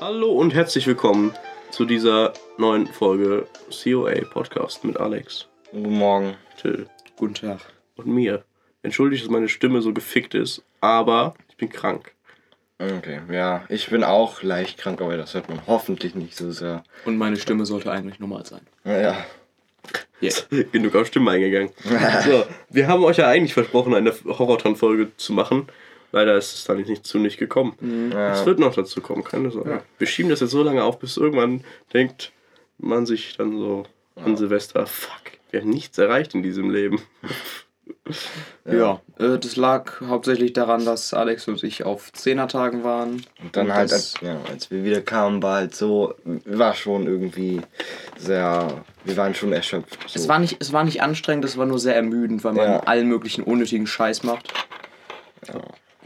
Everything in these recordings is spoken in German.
Hallo und herzlich willkommen zu dieser neuen Folge COA Podcast mit Alex, Guten Morgen. Till Guten Tag. und mir. Entschuldigt, dass meine Stimme so gefickt ist, aber ich bin krank. Okay, ja, ich bin auch leicht krank, aber das hört man hoffentlich nicht so sehr. Und meine Stimme sollte eigentlich normal sein. Ja, Yeah. Genug auf Stimme eingegangen. So, wir haben euch ja eigentlich versprochen, eine Horrorton-Folge zu machen. Leider ist es dann nicht zu nicht gekommen. Es ja. wird noch dazu kommen, keine Sorge. Wir schieben das jetzt so lange auf, bis irgendwann denkt man sich dann so an Silvester, fuck, wir haben nichts erreicht in diesem Leben. Ja, äh, das lag hauptsächlich daran, dass Alex und ich auf Zehnertagen waren. Und dann Und halt, als, ja, als wir wieder kamen, war halt so, war schon irgendwie sehr, wir waren schon erschöpft. So. Es war, nicht, es war nicht anstrengend, es war nur sehr ermüdend, weil man Ja. allen möglichen unnötigen Scheiß macht.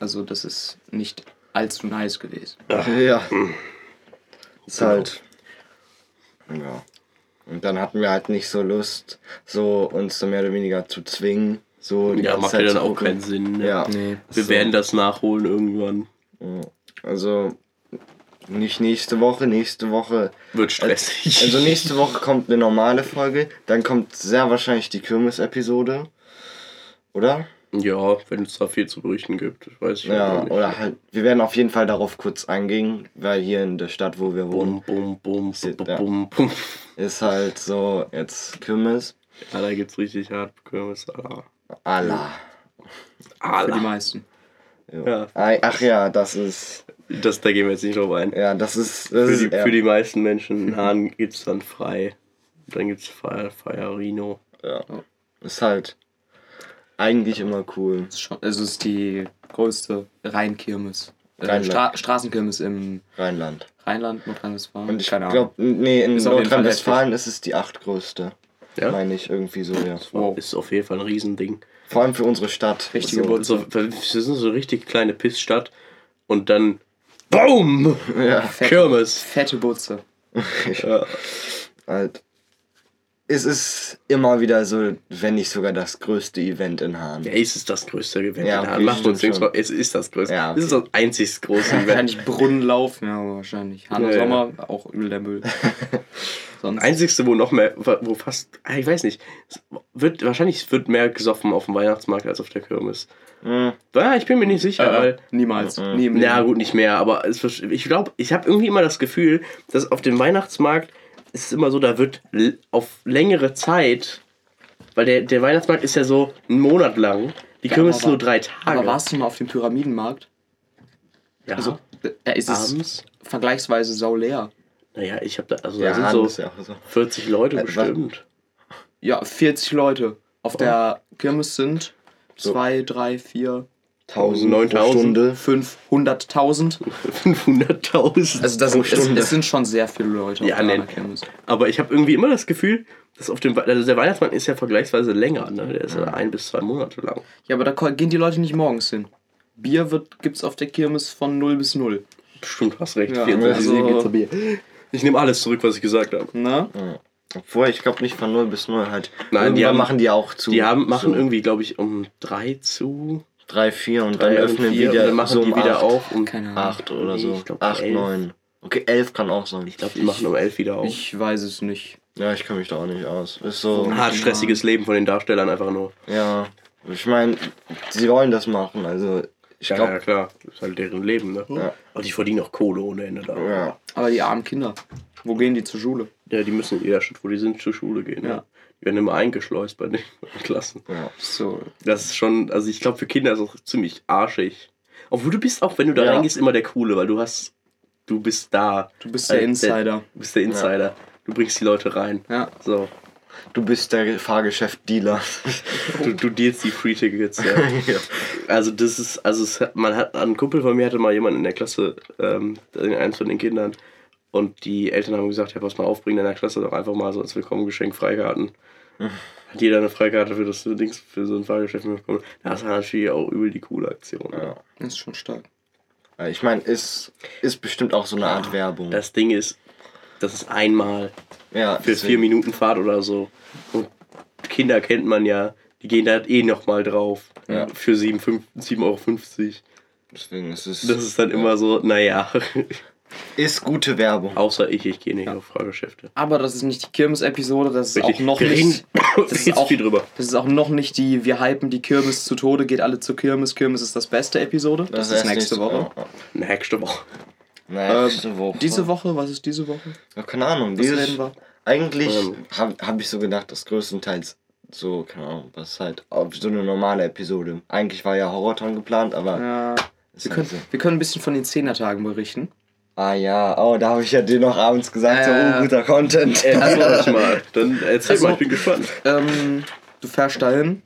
Also das ist nicht allzu nice gewesen. Ja. Ist halt, ja. Und dann hatten wir halt nicht so Lust, so uns so mehr oder weniger zu zwingen. So die Ja, ganze macht Zeit ja dann auch gucken. keinen Sinn. Ne? Ja. Nee. Wir So. werden das nachholen irgendwann. Also nicht nächste Woche, nächste Woche. Wird stressig. Also nächste Woche kommt eine normale Folge, dann kommt sehr wahrscheinlich die Kirmes-Episode. Oder? Ja, wenn es da viel zu berichten gibt, weiß ich Ja, nicht. oder halt, wir werden auf jeden Fall darauf kurz eingehen, weil hier in der Stadt, wo wir wohnen, Bum, bum, bum, Shit, bum, ja. bum, bum. ist halt so jetzt Kirmes. Ja, da gibt's richtig hart Kirmes. Ah. Allah. Für die meisten. Ja, Ach ja, das ist, das, da gehen wir jetzt nicht drauf ein. ja, das ist, das Für ist die, eher- für die meisten Menschen in Hahn gibt's dann frei. Dann gibt's Fire, Fireino. ja, ist halt eigentlich immer cool. Es ist, schon, es ist die größte Rheinkirmes. Äh, Rheinland. Stra Straßenkirmes im Rheinland. Rheinland, Nordrhein-Westfalen. Und ich glaube, nee, in Nordrhein-Westfalen ist es die achtgrößte. Ja? Meine ich irgendwie so, ja. Wow. Ist auf jeden Fall ein Riesending. Vor allem für unsere Stadt. Richtige so. Wurzel. So, wir sind so eine richtig kleine Pissstadt und dann BOOM! Ja, Fette- Kirmes. Fette Butze. Ja. halt. Es ist immer wieder so, wenn nicht sogar das größte Event in Hahn. Ja, es ist das größte Event Ja, in Hahn. okay, Macht uns nichts vor. Es ist das größte. Ja, Es ist das einzig große Event. Wahrscheinlich Brunnen laufen, ja, aber wahrscheinlich. Hanna Ja, ja. Sommer, auch übel der Müll. Sonst. Einzigste, wo noch mehr, wo fast, ah, ich weiß nicht, wird, wahrscheinlich wird mehr gesoffen auf dem Weihnachtsmarkt als auf der Kirmes. Hm, Ja, ich bin mir nicht sicher, äh, weil, niemals. Mhm. Leben. gut, nicht mehr, aber es, ich glaube, ich habe irgendwie immer das Gefühl, dass auf dem Weihnachtsmarkt ist es immer so, da wird auf längere Zeit, weil der, der Weihnachtsmarkt ist ja so einen Monat lang, die Ja, Kirmes ist nur drei Tage. Aber warst du mal auf dem Pyramidenmarkt? ja, Also, da ist es abends? vergleichsweise sauleer. Naja, ich habe da, also ja, da sind so ja so. 40 Leute Äh, bestimmt. Ja, 40 Leute. Auf der Kirmes sind So. 2, 3, 4, 1000 pro 9000. Stunde. 500.000. 500.000. Also das sind, es, es sind schon sehr viele Leute Ja, auf der. Kirmes. Aber ich habe irgendwie immer das Gefühl, dass auf dem also der Weihnachtsmann ist ja vergleichsweise länger, ne? Der ist ja ein bis zwei Monate lang. Ja, aber da gehen die Leute nicht morgens hin. Bier wird, gibt's auf der Kirmes von 0 bis 0. Stimmt, hast recht. Ja, 24 also-. Ich nehme alles zurück, was ich gesagt habe. Ne? Obwohl, ich glaube nicht von 0 bis 0 halt. Nein, die haben- machen die auch zu. Die haben, machen so irgendwie, glaube ich, um drei zu. 3, 4 und dann drei, öffnen vier, wieder und dann machen so um die wieder acht. auf um. Keine Ahnung. 8 oder Nee, so. ich glaub, 8, elf. 9. Okay, 11 kann auch sein. Ich glaube, die machen um elf wieder auf. Ich weiß es nicht. Ja, ich kann mich da auch nicht aus. Ist so. Ein hart stressiges Leben von den Darstellern einfach nur. Ja. Ich meine, sie wollen das machen. Also, ich Ja, glaube. ja, klar. Das ist halt deren Leben, ne? Ja. Aber die verdienen auch Kohle ohne Ende da. Ja. Aber die armen Kinder, wo gehen die zur Schule? Ja, die müssen in jeder Stadt, wo die sind, zur Schule gehen. Ja. Ja. Die werden immer eingeschleust bei den Klassen. ja. So. Das ist schon, also ich glaube, für Kinder ist das ziemlich arschig. Obwohl du bist auch, wenn du da Ja. reingehst, immer der Coole, weil du hast, du bist da. Du bist der Äh, Insider. Du bist der Insider. Du bringst die Leute rein. Ja. So. Du bist der Fahrgeschäft-Dealer. Du, du dealst die Free Tickets, ja. ja. Also das ist, also es, man hat, ein Kumpel von mir hatte mal jemanden in der Klasse, ähm, eins von den Kindern, und die Eltern haben gesagt, ja, pass mal auf, bring deiner Klasse doch einfach mal so als Willkommengeschenk Freikarten. Hat jeder eine Freikarte für das Dings, für so ein Fahrgeschäft bekommen. Das war natürlich auch übel die coole Aktion. ja. Das ist schon stark. Ich meine, ist, ist bestimmt auch so eine Art Werbung. Das Ding ist, das ist einmal ja, für vier Minuten Fahrt oder so. Und Kinder kennt man ja, die gehen da eh nochmal drauf. Ja. Für 7,50 7,50 Euro. Deswegen ist es. Das ist dann immer so, naja. Ist gute Werbung. Außer ich, ich gehe nicht auf Fahrgeschäfte. Aber das ist nicht die Kirmes-Episode, das ist Richtig. auch noch Wir reden nicht. Das ist, auch, viel drüber. das ist auch noch nicht die Wir hypen die Kirmes zu Tode, geht alle zur Kirmes. Kirmes ist das beste Episode. Das, ist heißt nächste Woche. Ja, Nächste Woche. ja. Ähm, Nächste Woche. Diese Woche, was ist diese Woche? Ja, keine Ahnung. Was reden wir? Eigentlich Ähm. habe hab ich so gedacht, dass größtenteils so, keine Ahnung, was halt auf so eine normale Episode. Eigentlich war ja Horrorton geplant, aber. Ja, ist wir, halt können, so. wir können ein bisschen von den Zehnertagen berichten. Ah ja, oh, da habe ich ja dir noch abends gesagt, so Äh, oh, guter Content. Erzähl euch mal. Dann erzähl Also- mal, ich bin gespannt. Ähm, du fährst dahin,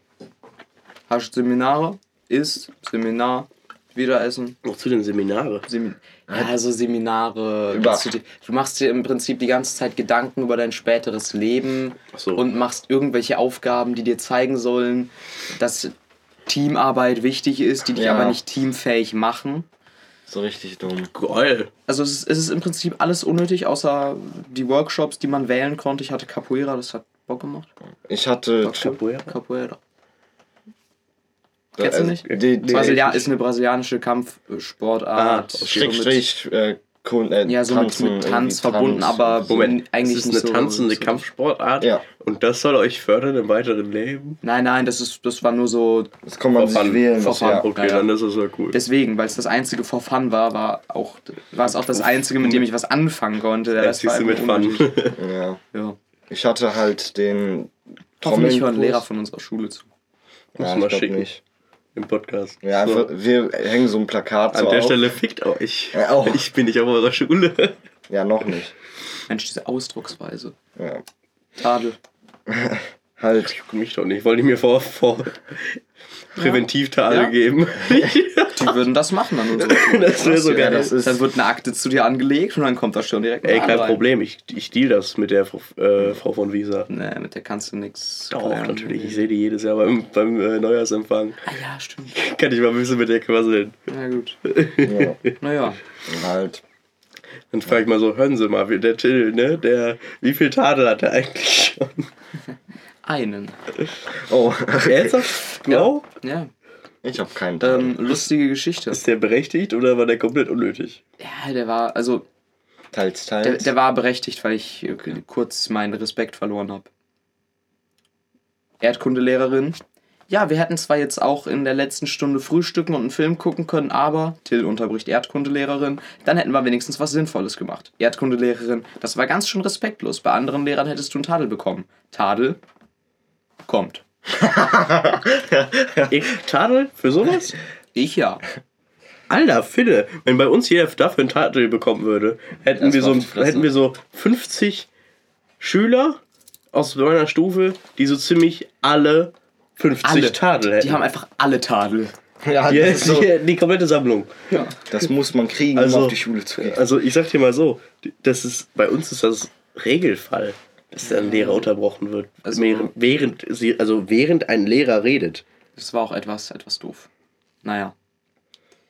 hast Seminare, isst, Seminar, wieder essen. Noch zu den Seminare. Semin ja, also Seminare. Über- Du, du machst dir im Prinzip die ganze Zeit Gedanken über dein späteres Leben so. und machst irgendwelche Aufgaben, die dir zeigen sollen, dass Teamarbeit wichtig ist, die dich Ja. aber nicht teamfähig machen. So richtig dumm. Geil. Also es ist, es ist im Prinzip alles unnötig, außer die Workshops, die man wählen konnte. Ich hatte Capoeira, das hat Bock gemacht. Ich hatte. Capoeira? Capoeira. Kennst du nicht? Die, die, Brasilia ist eine brasilianische Kampfsportart. Ah, Schrägstrich, äh, Kun, äh, Ja, so mit- Tanzen, mit Tanz irgendwie verbunden, aber- Moment, Eigentlich es ist nicht eine so- tanzende so- Kampfsportart Ja. und das soll euch fördern im weiteren Leben? Nein, nein, das, ist, das war nur so Das kann man sich fun. wählen. For Was, fun. ja. Okay, Ja, ja. dann ist es ja cool. deswegen, weil es das einzige for fun war, war auch war es auch das einzige, mit dem ich was anfangen konnte. Der Rest war siehst du mit Fun. ja. Ja. Ich hatte halt den. Hoffentlich hören. Lehrer von unserer Schule zu. Muss Ja, mal ich glaub schicken. nicht. Im Podcast. Ja, So. wir hängen so ein Plakat An so der auf. Stelle fickt euch. Ja, auch. Ich bin nicht auf eurer Schule. Ja, noch nicht. Mensch, diese Ausdrucksweise. Ja. Tadel. Halt. Juckt mich doch nicht. Wollte ich mir vor, vor Präventivtage Ja. geben. Die würden das machen an unserer Schule. Das wäre so Ja, geil. das ist- Dann wird eine Akte zu dir angelegt und dann kommt da schon direkt Ey, ein kein rein. Problem. Ich, ich deal das mit der Frau- äh, Frau von Visa. Nee, mit der kannst du nichts. Doch, natürlich. Ich sehe die jedes Jahr beim, beim äh, Neujahrsempfang. Ah ja, stimmt. Kann ich mal ein bisschen mit der quasseln. Na gut. Ja. Naja. halt. Dann frage ich mal so, hören Sie mal, wie der Till, ne? Der, wie viel Tadel hat er eigentlich schon? Einen. Oh, Ernsthaft? Genau? Ja. ich habe keinen. Ähm, lustige Geschichte. Ist der berechtigt oder war der komplett unnötig? Ja, der war, also, teils, teils. der, der war berechtigt, weil ich kurz meinen Respekt verloren habe. Erdkundelehrerin. Ja, wir hätten zwar jetzt auch in der letzten Stunde frühstücken und einen Film gucken können, aber Till unterbricht Erdkundelehrerin, dann hätten wir wenigstens was Sinnvolles gemacht. Erdkundelehrerin, das war ganz schön respektlos. Bei anderen Lehrern hättest du einen Tadel bekommen. Tadel kommt. Ich, Tadel? Für sowas? Ich ja. Alter, Finne, wenn bei uns jeder dafür einen Tadel bekommen würde, hätten wir, so, hätten wir so 50 Schüler aus meiner Stufe, die so ziemlich alle 50 Alle. Tadel hätten. Die haben einfach alle Tadel. ja, die, das, ist so, die, die komplette Sammlung. Ja. das muss man kriegen, Also- um auf die Schule zu gehen. Also ich sag dir mal so, das ist, bei uns ist das Regelfall, dass der Lehrer unterbrochen wird. Also- während, während, sie, also während ein Lehrer redet. Das war auch etwas, etwas doof. Naja.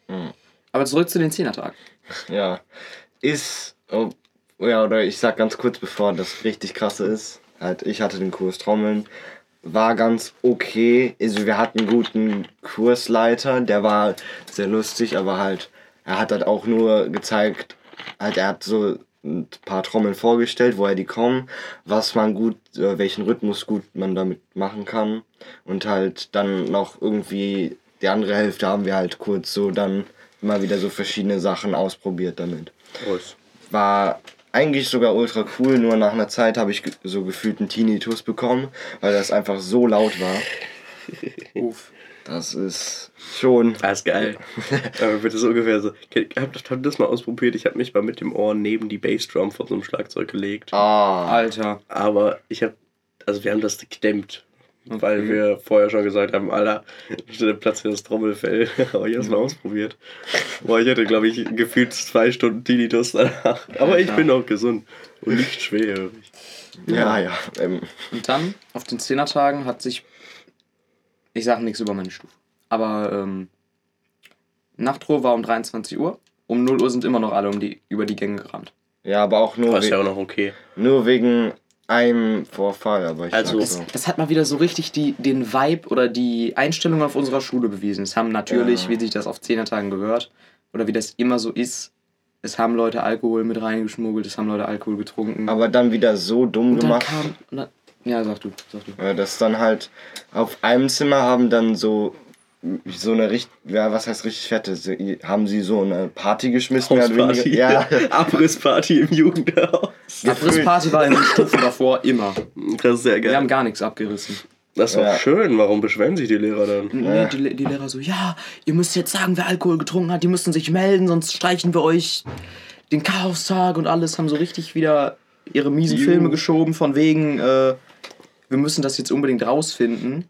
Hm. Aber zurück zu den Zehnertagen. Ja. Ist. Oh, ja, oder ich sag ganz kurz, bevor das richtig krasse ist. Halt, ich hatte den Kurs Trommeln. War ganz okay. Also wir hatten einen guten Kursleiter, der war sehr lustig, aber halt, er hat halt auch nur gezeigt, halt, er hat so ein paar Trommeln vorgestellt, woher die kommen, was man gut, äh, welchen Rhythmus gut man damit machen kann. Und halt dann noch irgendwie die andere Hälfte haben wir halt kurz so dann immer wieder so verschiedene Sachen ausprobiert damit. War eigentlich sogar ultra cool, nur nach einer Zeit habe ich so gefühlt einen Tinnitus bekommen, weil das einfach so laut war. Uff. Das ist schon. Das ist geil. Aber wird das ungefähr so. Habt ihr das mal ausprobiert? Ich habe mich mal mit dem Ohr neben die Bassdrum von so einem Schlagzeug gelegt. Ah, Alter. Aber ich habe, also wir haben das gedämmt. Weil Okay. wir vorher schon gesagt haben, Alter, der Platz für das Trommelfell. Aber ich habe es mal ausprobiert. Boah, ich hatte, glaube ich, gefühlt zwei Stunden Tinnitus danach. Aber ich Alter. bin auch gesund und nicht schwerhörig. ja, ja. Ähm, Und dann, auf den Zehnertagen, hat sich. Ich sage nichts über meine Stufe. Aber ähm, Nachtruhe war um 23 Uhr. Um 0 Uhr sind immer noch alle um die, über die Gänge gerannt. ja, aber auch nur, Das ist ja auch noch okay. nur wegen einem Vorfall. Aber ich Also- sag Das, so. das hat mal wieder so richtig die, den Vibe oder die Einstellung auf unserer Schule bewiesen. Es haben natürlich, Ja. wie sich das auf Zehnertagen gehört, oder wie das immer so ist, Es haben Leute Alkohol mit reingeschmuggelt, es haben Leute Alkohol getrunken. Aber dann wieder so dumm und dann gemacht. kam. und dann- Ja, sag du, sag du. Das dann halt auf einem Zimmer haben dann so so eine richtig, ja, was heißt richtig fette, haben sie so eine Party geschmissen, mehr oder weniger. Ja, Abrissparty im Jugendhaus. Abrissparty war in den Stufen davor immer. Das ist sehr Wir haben geil. gar nichts abgerissen. Das ist doch Ja. schön. Warum beschweren sich die Lehrer dann? Nee, die, die Lehrer so, ja, ihr müsst jetzt sagen, wer Alkohol getrunken hat, die müssen sich melden, sonst streichen wir euch den Chaostag und alles, haben so richtig wieder ihre miesen. Filme geschoben, von wegen, äh, wir müssen das jetzt unbedingt rausfinden.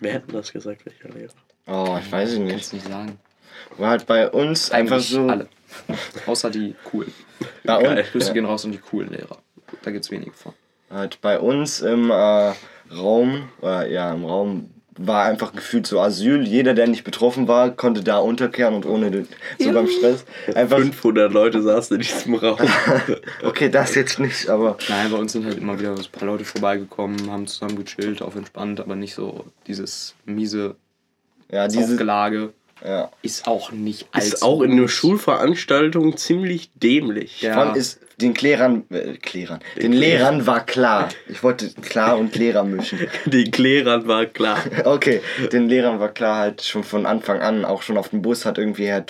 Wer hätte das gesagt, welcher Lehrer? Oh, ich weiß es nicht. Kannst nicht sagen. War halt bei uns einfach Eigentlich so. alle. Außer die coolen. Bei Geil. uns, Grüße gehen raus an die coolen Lehrer. Da gibt's wenige von. halt bei uns im äh, Raum, oder ja, im Raum war einfach gefühlt so Asyl. Jeder, der nicht betroffen war, konnte da unterkehren und ohne den, so beim Stress. Einfach, 500 Leute saßen in diesem Raum. okay, das jetzt nicht, aber Nein, bei uns sind halt immer wieder so ein paar Leute vorbeigekommen, haben zusammen gechillt, auf entspannt, aber nicht so dieses miese ja, diese. Aufgelage. Ja. Ist auch nicht Ist allzu auch in einer. Schulveranstaltung ziemlich dämlich. Ja. Vor allem ist den Klärern, äh, Klärern, den Lehrern war klar. Ich wollte klar und Lehrer mischen. Den Lehrern war klar. Okay, den Lehrern war klar halt schon von Anfang an, auch schon auf dem Bus hat irgendwie Herr,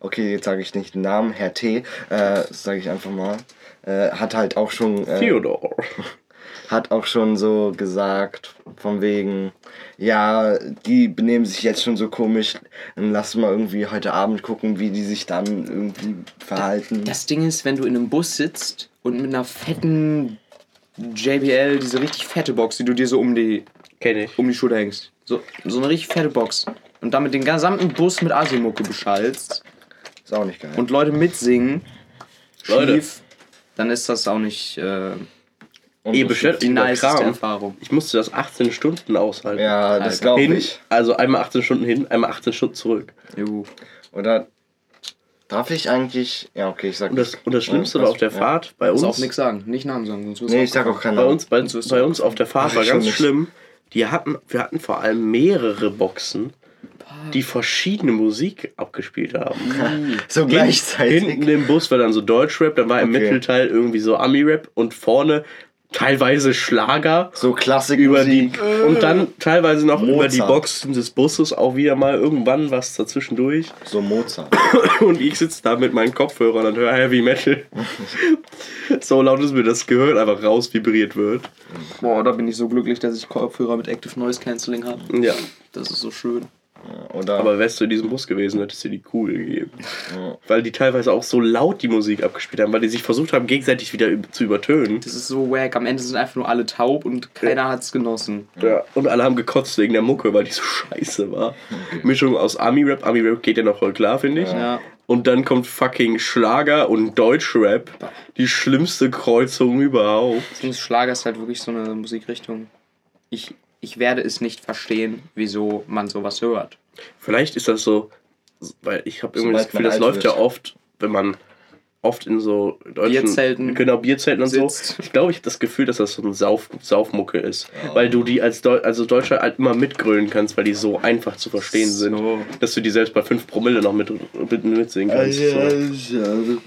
okay, jetzt sage ich nicht den Namen, Herr T, äh, sage ich einfach mal, äh, hat halt auch schon, äh, Theodor. Hat auch schon so gesagt, von wegen, ja, die benehmen sich jetzt schon so komisch, dann lass mal irgendwie heute Abend gucken, wie die sich dann irgendwie verhalten. Das Ding ist, wenn du in einem Bus sitzt und mit einer fetten JBL, diese richtig fette Box, die du dir so um die, Kenn ich. um die Schulter hängst, so, so eine richtig fette Box und damit den gesamten Bus mit Asimucke beschallst Ist auch nicht geil. und Leute mitsingen, Leute. schief, dann ist das auch nicht äh, Und Ihr so- bestellt die niceste Kram. Erfahrung. Ich musste das 18 Stunden aushalten. Ja, das glaube ich. also einmal 18 Stunden hin, einmal 18 Stunden zurück. Juhu. Oder darf ich eigentlich, ja okay, ich sag Und das, und das Schlimmste Ja, war auf der ja. Fahrt bei uns. auch nichts sagen, nicht Namen sagen, sonst Nee, ich sag auch keinen bei Namen. uns, bei, Sonst bei uns auf der Fahrt war ganz nicht. schlimm. Die hatten, wir hatten vor allem mehrere Boxen, die verschiedene Musik abgespielt haben. So Hin- gleichzeitig. Hinten im Bus war dann so Deutschrap, dann war im Okay. Mittelteil irgendwie so Ami-Rap und vorne teilweise Schlager So Klassik über die und Äh. dann teilweise noch über die Mozart. Boxen des Busses auch wieder mal irgendwann was dazwischendurch. So Mozart. Und ich sitze da mit meinen Kopfhörern und höre Heavy Metal. so laut ist mir das Gehirn einfach raus vibriert wird. Boah, da bin ich so glücklich, dass ich Kopfhörer mit Active Noise Cancelling habe. Ja. Das ist so schön. Oder Aber wärst du in diesem Bus gewesen, hättest du die cool gegeben. Weil die teilweise auch so laut die Musik abgespielt haben, weil die sich versucht haben, gegenseitig wieder zu übertönen. Das ist so wack. Am Ende sind einfach nur alle taub und keiner hat's genossen. Ja. Und alle haben gekotzt wegen der Mucke, weil die so scheiße war. Mischung aus Ami-Rap. Ami-Rap geht ja noch voll klar, finde ich. Ja. Und dann kommt fucking Schlager und Deutschrap. Die schlimmste Kreuzung überhaupt. Schlager ist halt wirklich so eine Musikrichtung. Ich, ich werde es nicht verstehen, wieso man sowas hört. Vielleicht ist das so, weil ich habe irgendwie das Gefühl, das läuft wird. ja oft, wenn man oft in so deutschen Bierzelten genau Bierzelten und sitzt. so. Ich glaube, ich habe das Gefühl, dass das so ein Sauf, Saufmucke ist, weil du die als Deu also Deutscher halt immer mitgrölen kannst, weil die so einfach zu verstehen sind, So. dass du die selbst bei 5 Promille noch mit, mit mitsingen kannst. So.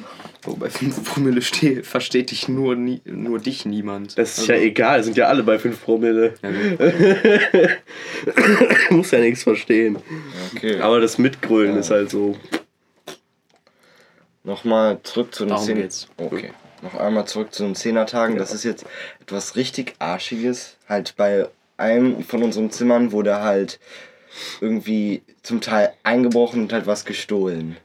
Oh, bei 5 Promille ste- versteht dich nur, nie, nur dich niemand. Das ist Also, ja egal, sind ja alle bei 5 Promille. ja. Muss ja nichts verstehen. okay. Aber das Mitgrölen ist halt so. Nochmal zurück zu den Darum Zehn- geht's. Okay. Noch einmal zurück zu den Zehnertagen. Das ist jetzt etwas richtig Arschiges. Halt bei einem von unseren Zimmern wurde halt irgendwie zum Teil eingebrochen und halt was gestohlen.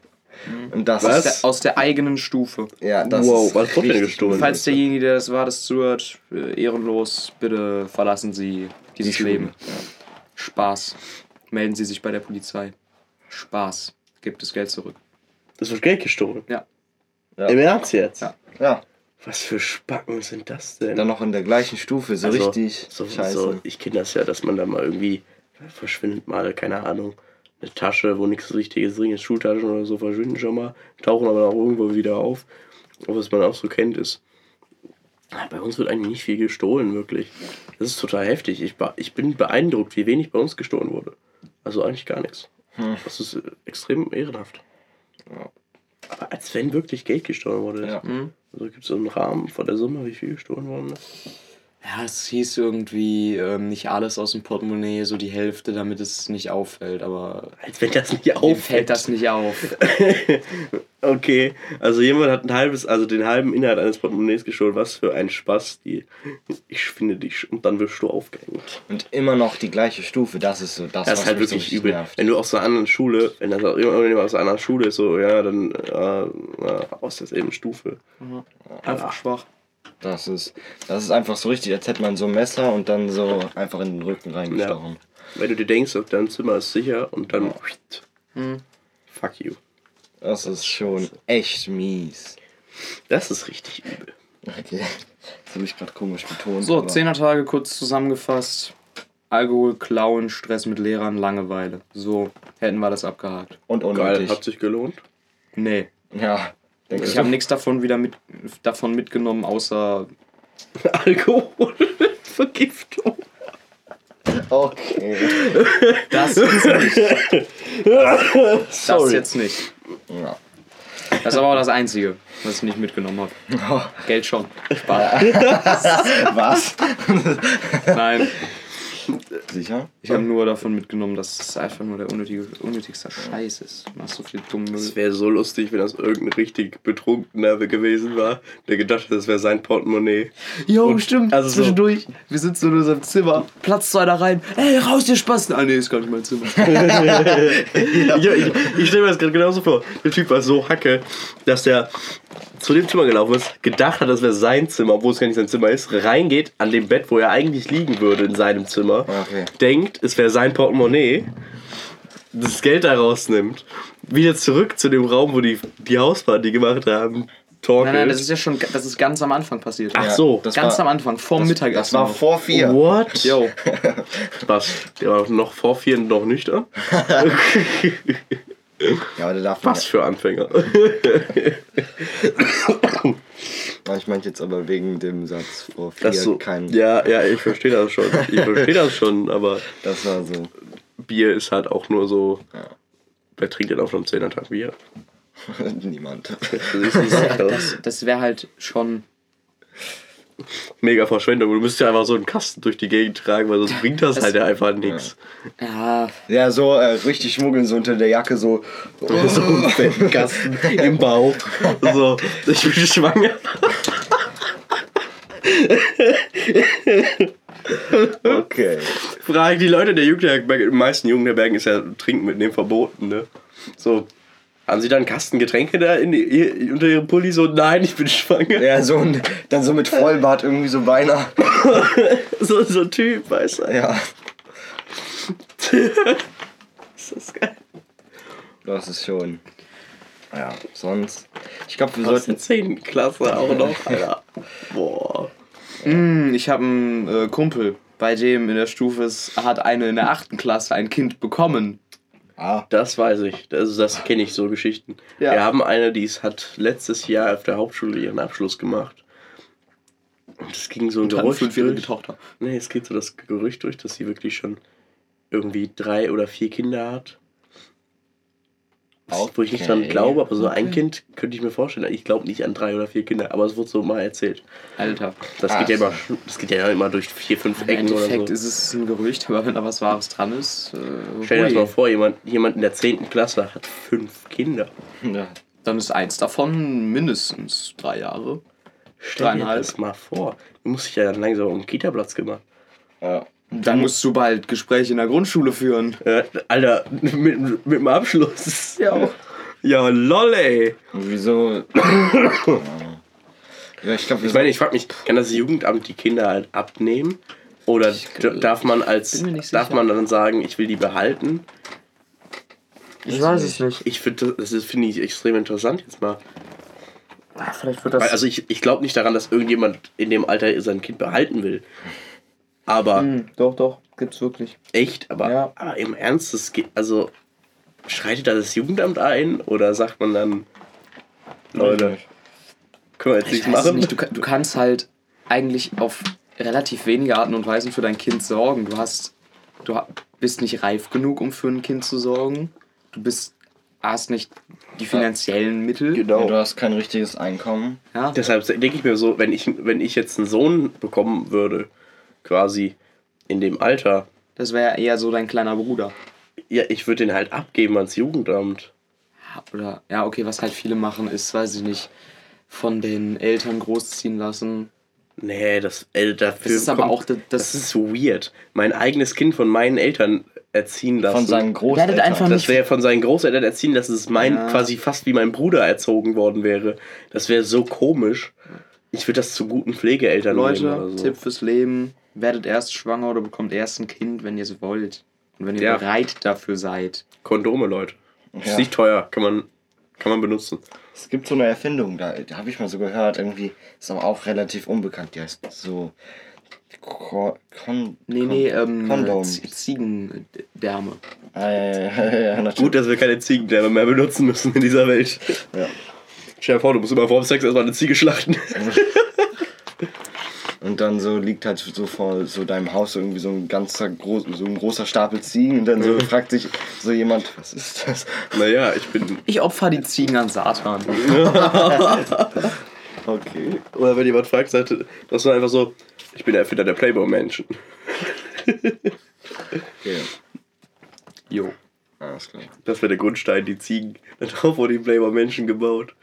Und das Was? ist Der, aus der eigenen Stufe. ja, das Wow, ist was wurde denn gestohlen? Falls derjenige, der das war, das zuhört, äh, ehrenlos, bitte verlassen Sie dieses Schule. Leben. Spaß. Melden Sie sich bei der Polizei. Spaß. Gibt das Geld zurück. Das wird Geld gestohlen. Ja. Ja. Im Ernst jetzt? Ja. Ja, Was für Spacken sind das denn? dann noch in der gleichen Stufe, so Also, richtig so, scheiße. So, ich kenne das ja, dass man da mal irgendwie verschwindet mal, keine Ahnung, eine Tasche, wo nichts Richtiges drin ist, Schultaschen oder so verschwinden schon mal, tauchen aber auch irgendwo wieder auf. Aber was man auch so kennt, ist, bei uns wird eigentlich nicht viel gestohlen, wirklich. Das ist total heftig. Ich, ich bin beeindruckt, wie wenig bei uns gestohlen wurde. Also eigentlich gar nichts. Hm. Das ist äh, extrem ehrenhaft. Aber als wenn wirklich Geld gestohlen wurde. Ja. Also gibt es so einen Rahmen von der Summe, wie viel gestohlen worden ist? Ja, es hieß irgendwie ähm, nicht alles aus dem Portemonnaie, so die Hälfte, damit es nicht auffällt, aber Als wenn das nicht mir auffällt. fällt das nicht auf. Okay, also jemand hat ein halbes, also den halben Inhalt eines Portemonnaies gestohlen. Was für ein Spaß. Die, ich finde dich und dann wirst du aufgehängt. Und immer noch die gleiche Stufe, das ist so das, Das ist halt wirklich übel. nervt. Wenn du aus einer anderen Schule, wenn das auch irgendjemand aus einer anderen Schule ist, so, ja, dann äh, äh, aus derselben Stufe. Einfach schwach. Das ist, das ist einfach so richtig, als hätte man so ein Messer und dann so einfach in den Rücken reingestochen. Wenn du dir denkst, auf dein Zimmer ist sicher und dann. Hm. Fuck you. Das ist schon echt mies. Das ist richtig übel. Okay. Das habe ich gerade komisch betont. So, aber- 10er Tage kurz zusammengefasst. Alkohol, Klauen, Stress mit Lehrern, Langeweile. So, hätten wir das abgehakt. Und Geil, unnötig. hat sich gelohnt. Nee. Ja, denke Ich ich. habe nichts davon wieder mit, davon mitgenommen, außer Alkohol, Vergiftung. Okay. das jetzt nicht. Das Sorry. jetzt nicht. Ja. Das ist aber auch das Einzige, was ich nicht mitgenommen habe. Oh, Geld schon. Spaß. was? Nein, Sicher? ich habe nur davon mitgenommen, dass es einfach nur der unnötige, unnötigste Scheiß ist. Du machst so viel dummen Müll. Es wäre so lustig, wenn das irgendein richtig betrunkener gewesen war, der gedacht hat, das wäre sein Portemonnaie. Jo, Und- stimmt. also so- zwischendurch. Wir sitzen in unserem Zimmer. Platzt zwei da rein. Ey, raus, ihr Spasten. Ah, nee, ist gar nicht mein Zimmer. Ja, ich ich stelle mir das gerade genauso vor. Der Typ war so hacke, dass der zu dem Zimmer gelaufen ist, gedacht hat, das wäre sein Zimmer, obwohl es gar nicht sein Zimmer ist, reingeht an dem Bett, wo er eigentlich liegen würde in seinem Zimmer, Okay. Denkt, es wäre sein Portemonnaie, das Geld da rausnimmt, wieder zurück zu dem Raum, wo die die Hausparty gemacht haben, torkelt. Nein, nein, das ist ja schon, das ist ganz am Anfang passiert. Ach so, das ganz war, am Anfang, vorm das, Mittagessen. das war noch. vor vier. What? Jo. Was? Der war noch vor vier noch nüchtern? Ja, aber der darf. Was für Anfänger. Ich meinte jetzt aber wegen dem Satz vor vier so, kein. ja, ja, ich verstehe das schon. Ich verstehe das schon, aber Das war so. Bier ist halt auch nur so. Ja. Wer trinkt denn auf einem Zehnertag Bier? Niemand. Das, das wäre halt schon. Mega Verschwendung. Du müsstest ja einfach so einen Kasten durch die Gegend tragen, weil sonst bringt das, Das- halt ja einfach nichts. Ja, Ja, so äh, richtig schmuggeln, so unter der Jacke, so. So einen fetten Kasten im Bauch. So, ich bin schwanger. Okay. Frage die Leute der Jugendherberg, in den meisten Jugendherbergen ist ja Trinken mitnehmen verboten, ne? So, haben sie dann Kasten Getränke da in die, unter ihrem Pulli? So, nein, ich bin schwanger. Ja, so ein, dann so mit Vollbart irgendwie so beinahe. So, so ein Typ, weißt du? Ja, Ist das geil. das ist schon. Ja, sonst. Ich glaube, wir Aus der sollten. 10. Klasse auch noch, Alter. Boah. Hm, ich habe einen äh, Kumpel, bei dem in der Stufe ist, hat eine in der achten Klasse ein Kind bekommen. Ah, Das weiß ich. Also das kenne ich, so Geschichten. Ja. Wir haben eine, die hat letztes Jahr auf der Hauptschule ihren Abschluss gemacht. Und es ging so ein Und Gerücht durch. Tochter. Nee, es geht so das Gerücht durch, dass sie wirklich schon irgendwie drei oder vier Kinder hat. Was- Wo ich nicht dran Okay. glaube, aber so ein Kind könnte ich mir vorstellen. Ich glaube nicht an drei oder vier Kinder, aber es wurde so mal erzählt. Alter. Das, Ach geht, ja immer, das geht ja immer durch vier, fünf Im Ecken oder Endeffekt so. ist es ein Gerücht, aber wenn da was Wahres dran ist, äh, Stell dir das mal vor, jemand, jemand in der 10. Klasse hat fünf Kinder. ja. dann ist eins davon mindestens drei Jahre. Stell dir das mal vor. Du musst dich ja dann langsam um den Kita-Platz kümmern. ja. Dann musst du bald Gespräche in der Grundschule führen. Äh, Alter, mit, mit dem Abschluss. Ja. Ja, lol, ey. Wieso. ja, ich glaube, Ich meine, ich frag mich, kann das Jugendamt die Kinder halt abnehmen? Oder darf man als darf sicher. man dann sagen, ich will die behalten? Ich weiß es nicht. Ich finde das ist- finde ich extrem interessant jetzt mal. Vielleicht wird Weil, also ich, ich glaube nicht daran, dass irgendjemand in dem Alter sein Kind behalten will. Aber Hm, doch, doch, gibt's wirklich. echt, aber, Ja. aber im Ernst, das geht, also schreitet da das Jugendamt ein oder sagt man dann, Leute, können wir jetzt Ich nicht weiß es machen? nicht. Du, du kannst halt eigentlich auf relativ wenige Arten und Weisen für dein Kind sorgen. Du hast, du bist nicht reif genug, um für ein Kind zu sorgen. Du bist hast nicht die finanziellen Mittel. Ja, Genau. du hast kein richtiges Einkommen. Ja. Deshalb denke ich mir so, wenn ich, wenn ich jetzt einen Sohn bekommen würde, quasi in dem Alter, Das wäre eher so dein kleiner Bruder. ja, ich würde den halt abgeben ans Jugendamt. Oder, ja, okay, was halt viele machen, ist, weiß ich nicht, von den Eltern großziehen lassen. Nee, das, äh, dafür Das ist aber auch das- das, ist so weird. Mein eigenes Kind von meinen Eltern erziehen lassen. Von seinen Großeltern. Einfach das wäre von seinen Großeltern erziehen lassen, dass es mein Ja. quasi fast wie mein Bruder erzogen worden wäre. Das wäre so komisch. Ich würde das zu guten Pflegeeltern Leute, nehmen oder so. Tipp fürs Leben: werdet erst schwanger oder bekommt erst ein Kind, wenn ihr es wollt. Und wenn ihr Ja. bereit dafür seid. Kondome, Leute. Ist Ja. nicht teuer, kann man, kann man benutzen. Es gibt so eine Erfindung, da, da habe ich mal so gehört, irgendwie, ist aber auch relativ unbekannt. Die heißt so. Ko Kon Nee, Kon nee, ähm, Ziegendärme. Ah, ja, ja. Gut, dass wir keine Ziegendärme mehr benutzen müssen in dieser Welt. Ja. Stell dir vor, du musst immer vor dem Sex erstmal eine Ziege schlachten. Und dann so liegt halt so vor so deinem Haus irgendwie so ein ganzer groß, so ein großer Stapel Ziegen und dann so fragt sich so jemand, was ist das? naja, ich bin. Ich opfer die Ziegen an Satan. Okay. Oder wenn jemand fragt, sagt das war einfach so, ich bin der Erfinder der Playboy-Menschen. okay. Jo. Alles klar. Das wäre der Grundstein, die Ziegen. Darauf wurden die Playboy-Menschen gebaut.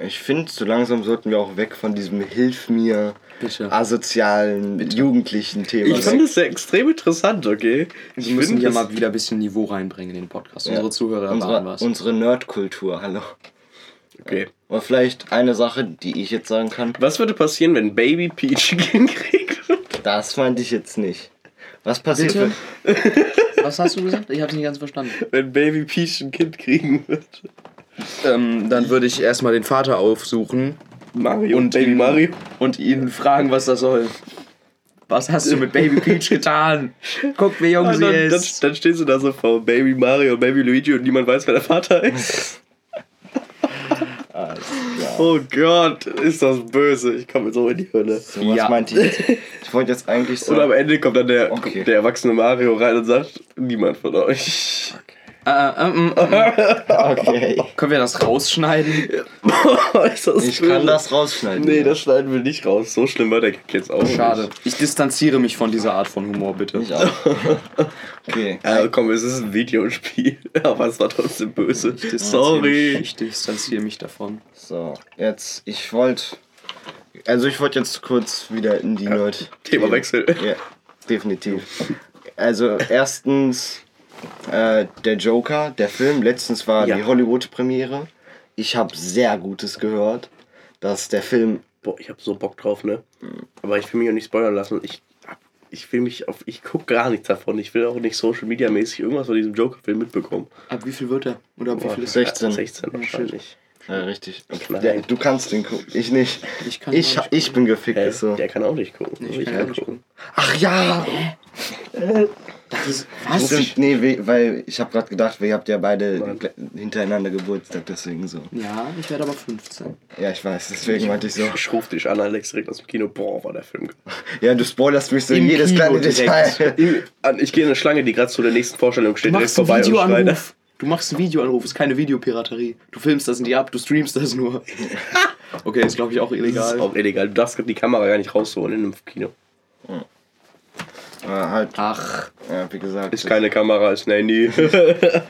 Ich finde, so langsam sollten wir auch weg von diesem Hilf mir Bitte. asozialen jugendlichen Thema. Ich fand das sehr extrem interessant, okay? Wir Ich müssen finde hier das- mal wieder ein bisschen Niveau reinbringen in den Podcast. Ja. Unsere Zuhörer erwarten unsere, was. unsere Nerdkultur, hallo. Okay. Aber vielleicht eine Sache, die ich jetzt sagen kann, Was würde passieren, wenn Baby Peach ein Kind kriegt? das meinte ich jetzt nicht. Was passiert, Bitte? wenn- Was hast du gesagt? Ich habe nicht ganz verstanden. Wenn Baby Peach ein Kind kriegen wird. Ähm, dann würde ich erstmal den Vater aufsuchen Mario Und Baby ihn- Mario. und ihn fragen, was das soll. Was hast du mit Baby Peach getan? Guck, wie jung Und sie dann, dann, ist. dann stehst du da so vor Baby Mario und Baby Luigi und niemand weiß, wer der Vater ist. Oh Gott, ist das böse. Ich komme so in die Hölle. So, was Ja. meinte ich jetzt? Ich wollte jetzt eigentlich so. Und am Ende kommt dann der, Okay. der erwachsene Mario rein und sagt, niemand von euch. Äh, äh, ähm. Okay. Können wir das rausschneiden? ist das Ich böse. kann das rausschneiden. Nee, ja. das schneiden wir nicht raus. So schlimm war der jetzt auch Schade. nicht. Ich distanziere mich von dieser Art von Humor, bitte. Ich auch. Okay. Ja, komm, es ist ein Videospiel. Aber es war trotzdem böse. distanziere Sorry. Mich, ich distanziere mich davon. So, jetzt, ich wollte. Also, ich wollte jetzt kurz wieder in die Nerd. Themawechsel. Ja, definitiv. Also, erstens, äh, der Joker, der Film. Letztens war Ja. die Hollywood-Premiere. Ich habe sehr Gutes gehört, dass der Film. Boah, ich hab so Bock drauf, ne? Aber ich will mich auch nicht spoilern lassen. Ich, ich will mich auf. Ich guck gar nichts davon. Ich will auch nicht Social Media mäßig irgendwas von diesem Joker-Film mitbekommen. Ab wie viel wird er? Oder ab wie viel ist 16. 16 wahrscheinlich. Ja, richtig. Ja, du kannst den gucken. Ich nicht. Ich kann Ich, ich bin gefickt. Äh, so. Der kann auch nicht gucken. Ich ich kann kann auch nicht gucken. Ach ja! Das ist, Was? was? Nee, we- weil ich habe gerade gedacht, wir habt ja beide gle- hintereinander Geburtstag, deswegen so. Ja, ich werde aber 15. Ja, ich weiß, deswegen meinte ich so. Ich ruf dich an, Alex, direkt aus dem Kino. Boah, war der Film. Ja, du spoilerst mich so Im jedes Kino kleine direkt. Detail. Ich, gehe in eine Schlange, die gerade zu der nächsten Vorstellung Du steht, direkt vorbei und schreie. Videoanruf. Du machst einen Videoanruf, ist keine Videopiraterie. Du filmst das nicht ab, du streamst das nur. Okay, ist glaube ich auch Das ist illegal. auch illegal. Du darfst die Kamera gar nicht rausholen in einem Kino. Ja, halt, Ach, ja, wie gesagt. Ist keine Kamera, ist ein Handy.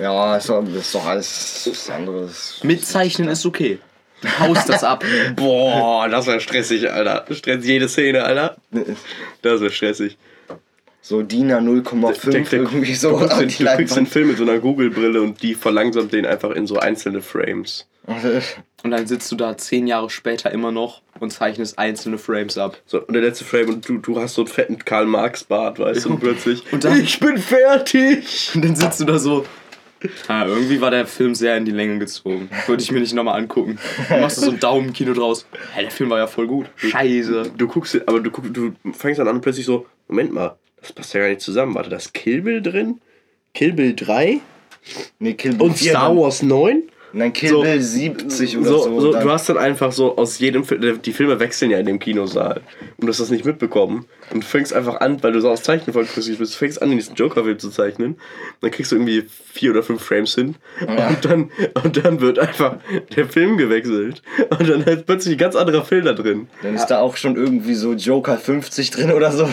Ja, ist doch, ist doch alles was anderes. mitzeichnen ist okay. Du haust das ab. Boah, das wäre stressig, Alter. Stress jede Szene, Alter. Das wäre stressig. So DIN A0,5 irgendwie so. du, den, die du kriegst den Leinwand. Film mit so einer Google-Brille und die verlangsamt den einfach in so einzelne Frames. Und dann sitzt du da zehn Jahre später immer noch und zeichnest einzelne Frames ab. So, und der letzte Frame und du, du hast so einen fetten Karl-Marx-Bart, weißt du, und plötzlich. Und dann- ich bin fertig! Und dann sitzt du da so. Ah, irgendwie war der Film sehr in die Länge gezogen. Würde ich mir nicht nochmal angucken. Du machst so einen Daumen im Kino draus. Hä, der Film war ja voll gut. Scheiße. Du guckst, aber du, guck- du fängst dann an und plötzlich so, Moment mal, das passt ja gar nicht zusammen. Warte, da ist Kill Bill drin? Kill Bill 3? Nee, Kill Bill Und 4 Star dann. Wars 9? Nein, Kill So- Bill 70 oder so, so. so, dann- du hast dann einfach so aus jedem Film, die Filme wechseln ja in dem Kinosaal und du hast das nicht mitbekommen und du fängst einfach an, weil du so aus Zeichnen fokussiert bist, du fängst an, diesen Joker-Film zu zeichnen, dann kriegst du irgendwie vier oder fünf Frames hin Ja. und, dann, und dann wird einfach der Film gewechselt und dann ist plötzlich ein ganz anderer Film da drin. dann ist da auch schon irgendwie so Joker 50 drin oder so.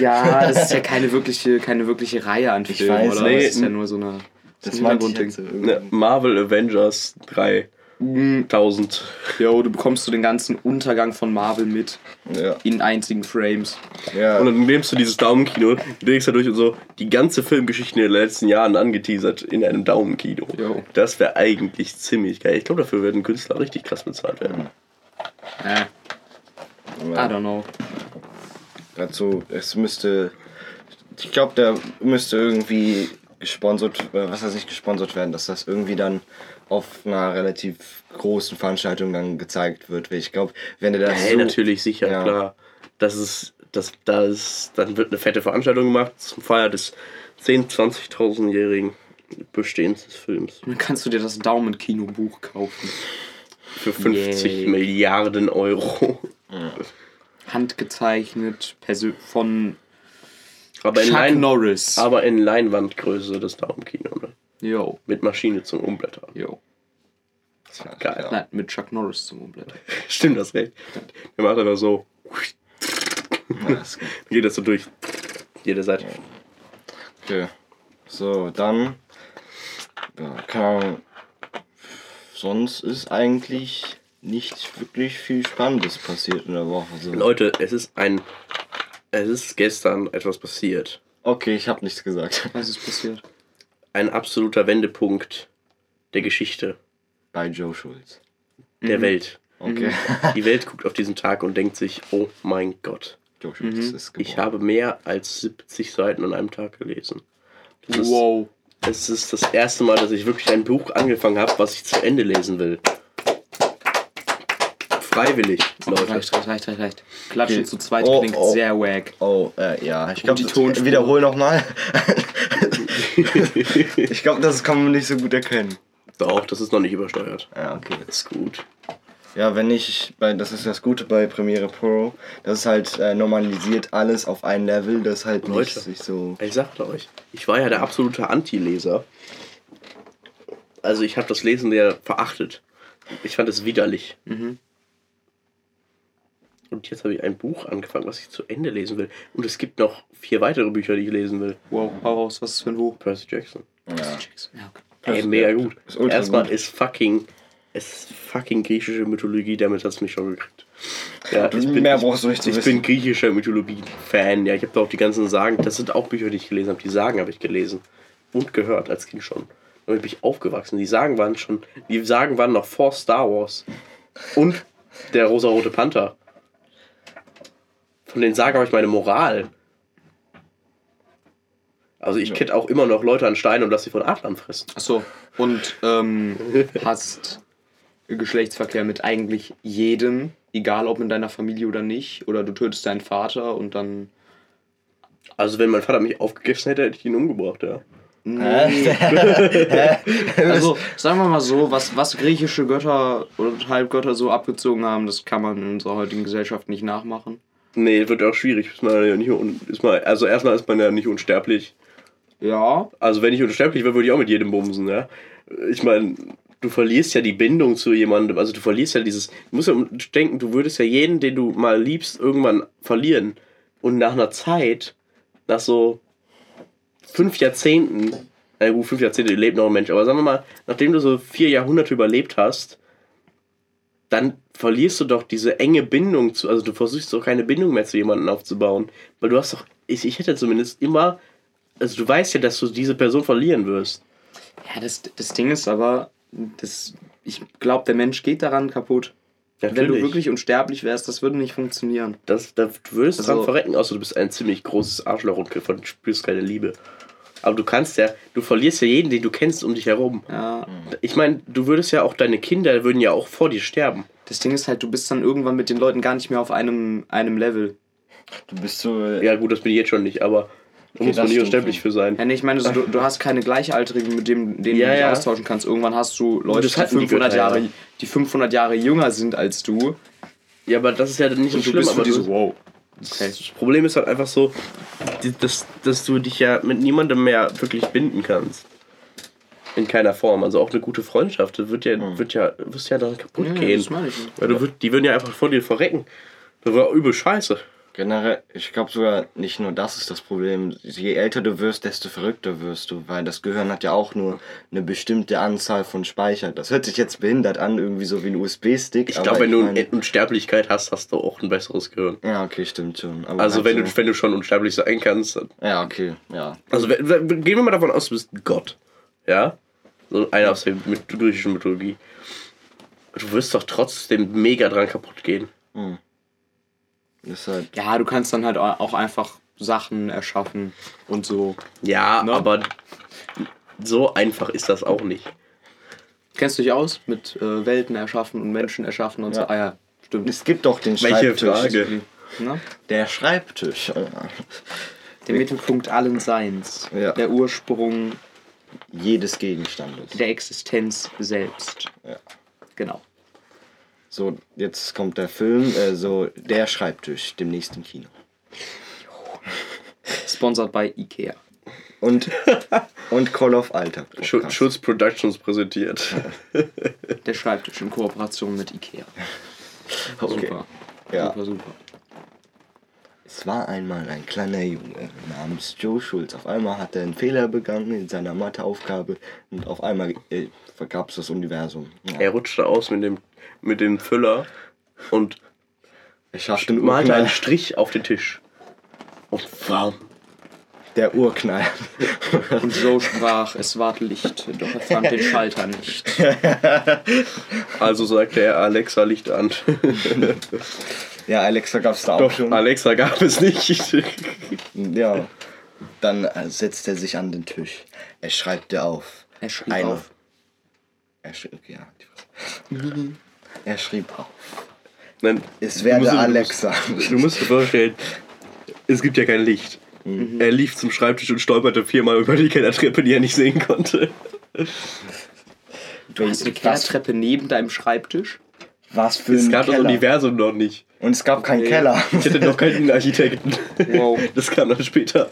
Ja, das ist ja keine wirkliche, keine wirkliche Reihe an Ich Filmen, weiß, oder? nee. das ist ja nur so eine. Das ein Hintergrundding. jetzt so Ne, irgendwie. Marvel Avengers 3000. Jo, du bekommst so den ganzen Untergang von Marvel mit Ja. in einzigen Frames. ja. Und dann nimmst du dieses Daumenkino, legst da durch und so die ganze Filmgeschichte in den letzten Jahren angeteasert in einem Daumenkino. Jo. Das wäre eigentlich ziemlich geil. Ich glaube, dafür werden Künstler richtig krass bezahlt werden. Äh, I don't know. Gerade so, es müsste. Ich glaube, der müsste irgendwie gesponsert, äh, was heißt nicht gesponsert werden, dass das irgendwie dann auf einer relativ großen Veranstaltung dann gezeigt wird. Ich glaube, wenn er das Hey, so, natürlich, sicher, Ja. klar. Das ist, das, das, dann wird eine fette Veranstaltung gemacht zum Feier des 10.000, 20.000-jährigen Bestehens des Films. Dann kannst du dir das Daumenkino-Buch kaufen. Für 50 Yay. Milliarden Euro. Handgezeichnet persö- von Aber in, Chuck Lein, Norris. aber in Leinwandgröße das Daumenkino, ne? Jo, Mit Maschine zum Umblättern. jo. Geil. Ja. Nein, mit Chuck Norris zum Umblättern. Stimmt, das recht. Der macht einfach so. Ja, gut. Geht das so durch. Jede Seite. Okay. So, dann. Ja, keine Ahnung. Sonst ist eigentlich nicht wirklich viel Spannendes passiert in der Woche. So. Leute, es ist ein. Es ist gestern etwas passiert. Okay, ich habe nichts gesagt. Was ist passiert? Ein absoluter Wendepunkt der Geschichte, Bei Joe Schulz. der Welt. Okay. Die Welt guckt auf diesen Tag und denkt sich, oh mein Gott, Joe Schulz ist geboren. ich habe mehr als 70 Seiten an einem Tag gelesen. Das ist, Wow. Es ist das erste Mal, dass ich wirklich ein Buch angefangen habe, was ich zu Ende lesen will. Freiwillig, Leute. Reicht, reicht, reicht, reicht, reicht. Klatschen Okay. zu zweit Oh, klingt oh. sehr wack. Oh, äh, ja. Ich glaube, die Tonspur. wiederhol nochmal. ich glaube, das kann man nicht so gut erkennen. Doch, das ist noch nicht übersteuert. Ja, okay. Ist gut. Ja, wenn ich, bei, das ist das Gute bei Premiere Pro, das ist halt äh, normalisiert alles auf ein Level, das halt nicht Leute. sich so. Ich sagte euch, ich war ja der absolute Anti-Leser. Also ich habe das Lesen der verachtet. Ich fand es widerlich. Und jetzt habe ich ein Buch angefangen, was ich zu Ende lesen will. Und es gibt noch vier weitere Bücher, die ich lesen will. Wow, hau raus, was ist für ein Buch? Percy Jackson. Ja. Ja, okay. Ey, mega gut. Erstmal gut. ist fucking, ist fucking griechische Mythologie, damit hat es mich schon gekriegt. Ja, ich bin, Mehr brauchst du nicht zu ich wissen. bin griechischer Mythologie-Fan. Ja, ich habe da auch die ganzen Sagen. Das sind auch Bücher, die ich gelesen habe. Die Sagen habe ich gelesen und gehört als Kind schon. Damit bin ich aufgewachsen. Die Sagen waren schon, die Sagen waren noch vor Star Wars und der rosa-rote Panther. Von den Sagen habe ich meine Moral. Also ich kenne auch immer noch Leute an Steinen und lass sie von Adlern fressen. Achso, und ähm, hast Geschlechtsverkehr mit eigentlich jedem, egal ob in deiner Familie oder nicht, oder du tötest deinen Vater und dann. Also wenn mein Vater mich aufgegessen hätte, hätte ich ihn umgebracht, ja. Also, sagen wir mal so, was, was griechische Götter oder Halbgötter so abgezogen haben, das kann man in unserer heutigen Gesellschaft nicht nachmachen. Nee, wird auch schwierig. Ist man ja nicht ist man, also erstmal ist man ja nicht unsterblich. Ja, Also wenn ich unsterblich wäre, würde ich auch mit jedem bumsen, ja. Ich meine, du verlierst ja die Bindung zu jemandem. Also du verlierst ja dieses. Du musst ja denken, du würdest ja jeden, den du mal liebst, irgendwann verlieren. Und nach einer Zeit, nach so fünf Jahrzehnten, na gut, fünf Jahrzehnte lebt noch ein Mensch, aber sagen wir mal, nachdem du so vier Jahrhunderte überlebt hast, dann verlierst du doch diese enge Bindung zu, also du versuchst doch keine Bindung mehr zu jemandem aufzubauen. Weil du hast doch, ich, ich hätte zumindest immer, also du weißt ja, dass du diese Person verlieren wirst. ja das, das Ding ist aber, das, ich glaube, der Mensch geht daran kaputt. Wenn du Natürlich. wirklich unsterblich wärst, das würde nicht funktionieren. Das, da, du würdest Also- dran verrecken, außer du bist ein ziemlich großes Arschloch und spürst keine Liebe. Aber du kannst ja, du verlierst ja jeden, den du kennst, um dich herum. Ja, Ich meine, du würdest ja auch, deine Kinder würden ja auch vor dir sterben. das Ding ist halt, du bist dann irgendwann mit den Leuten gar nicht mehr auf einem, einem Level. Du bist so. Ja, gut, das bin ich jetzt schon nicht, aber Da muss man nicht unsterblich für sein. Ja, nee, ich meine, so, du, du hast keine Gleichaltrigen, mit dem, denen Ja, du dich ja. austauschen kannst. Irgendwann hast du Leute, Das die hatten die 500, Götter, Jahre, ja. die 500 Jahre jünger sind als du. Ja, aber das ist ja nicht so Und du schlimm. bist für aber die du, so, wow. Okay. Das Problem ist halt einfach so, dass, dass du dich ja mit niemandem mehr wirklich binden kannst. In keiner Form. Also auch eine gute Freundschaft, das wird ja, wird ja, wirst ja dann kaputt Ja, gehen. das meine ich. Weil du die würden ja einfach vor dir verrecken. Das war übel scheiße. Generell, ich glaube sogar nicht nur das ist das Problem. Je älter du wirst, desto verrückter wirst du, weil das Gehirn hat ja auch nur eine bestimmte Anzahl von Speicher. Das hört sich jetzt behindert an, irgendwie so wie ein USB-Stick. Ich glaube, wenn du meine- Unsterblichkeit hast, hast du auch ein besseres Gehirn. Ja, okay, stimmt schon. Aber Also halt wenn du, wenn du schon unsterblich sein kannst. Ja, okay, ja. Also gehen wir mal davon aus, du bist Gott. Ja? So einer aus der griechischen Mythologie. Du wirst doch trotzdem mega dran kaputt gehen. Ist halt, Ja, du kannst dann halt auch einfach Sachen erschaffen und so. Ja, Ne? aber so einfach ist das auch nicht. Kennst du dich aus mit äh, Welten erschaffen und Menschen erschaffen und so? Ja. Ah ja, stimmt. es gibt doch den Welche Schreibtisch. Frage? Ne? Der Schreibtisch. Der Mittelpunkt allen Seins. Ja. Der Ursprung Jedes Gegenstandes. der Existenz selbst. Ja. Genau. So, jetzt kommt der Film, äh, so der Schreibtisch, demnächst im Kino. Sponsored by Ikea. Und, und Call of Alter. Podcast. Schutz Productions präsentiert. Der Schreibtisch in Kooperation mit Ikea. Okay. Super. Ja. Super, super. Es war einmal ein kleiner Junge namens Joe Schulz. Auf einmal hat er einen Fehler begangen in seiner Matheaufgabe und auf einmal äh, vergab es das Universum. Ja. Er rutschte aus mit dem, mit dem Füller und Er schafft den malte einen Urknall. Strich auf den Tisch. Und warum? Der Urknall. Und Joe sprach, es ward Licht, doch er fand den Schalter nicht. Also sagte er, Alexa, Licht an. ja, Alexa gab es da auch Doch, schon. Alexa gab es nicht. Ja. Dann äh, setzt er sich an den Tisch. Er schreibt dir auf. Er schrieb Eine. auf. Er schrieb, okay, ja, die Fresse. Er schrieb auf. Nein, Es du musst- du Alexa. musst- Du musst dir vorstellen, es gibt ja kein Licht. Er lief zum Schreibtisch und stolperte viermal über die Kellertreppe, die er nicht sehen konnte. Du hast eine Kellertreppe neben deinem Schreibtisch? Was für Es ein gab das Keller. Universum noch nicht. Und es gab keinen Okay. Keller. Ich hatte noch keinen Architekten. Wow. Das kam dann später.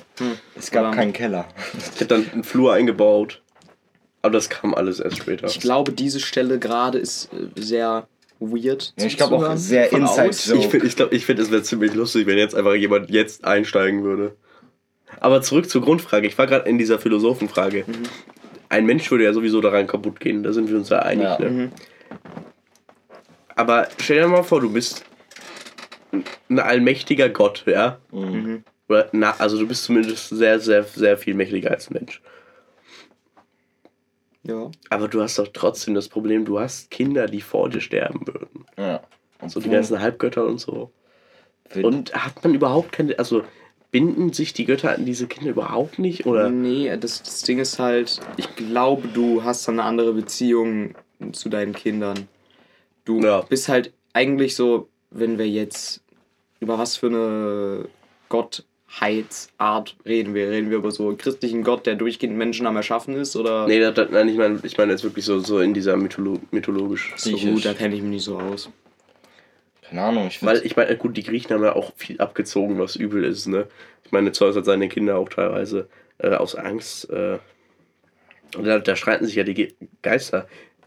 Es gab Aber- keinen Keller. Ich hätte dann einen Flur eingebaut. Aber das kam alles erst später. Ich glaube, diese Stelle gerade ist äh, sehr weird. Ja, ich glaube auch sehr Inside. Ich finde, ich glaub, ich find, es wäre ziemlich lustig, wenn jetzt einfach jemand jetzt einsteigen würde. Aber zurück zur Grundfrage. Ich war gerade in dieser Philosophenfrage. Ein Mensch würde ja sowieso daran kaputt gehen, da sind wir uns ja einig. Ja. Ne? Aber stell dir mal vor, du bist ein allmächtiger Gott, ja? Mhm. Oder, na, also du bist zumindest sehr, sehr, sehr viel mächtiger als ein Mensch. Ja. Aber du hast doch trotzdem das Problem, du hast Kinder, die vor dir sterben würden. Ja. So die ganzen Halbgötter und so. Und hat man überhaupt keine, also binden sich die Götter an diese Kinder überhaupt nicht? Oder? Nee, das, das Ding ist halt, ich glaube, du hast dann eine andere Beziehung zu deinen Kindern. Du Ja. bist halt eigentlich so, wenn wir jetzt über was für eine Gottheitsart reden wir? Reden wir über so einen christlichen Gott, der durchgehend Menschen am Erschaffen ist? Oder? Nee, das, das, nein, ich meine ich mein jetzt wirklich so, so in dieser Mytholo mythologisch. so gut, da kenne ich mich nicht so aus. Keine Ahnung, ich Weil ich meine, gut, die Griechen haben ja auch viel abgezogen, was übel ist, ne? Ich meine, Zeus hat seine Kinder auch teilweise äh, aus Angst. Äh, und da, da streiten sich ja die Ge Geister,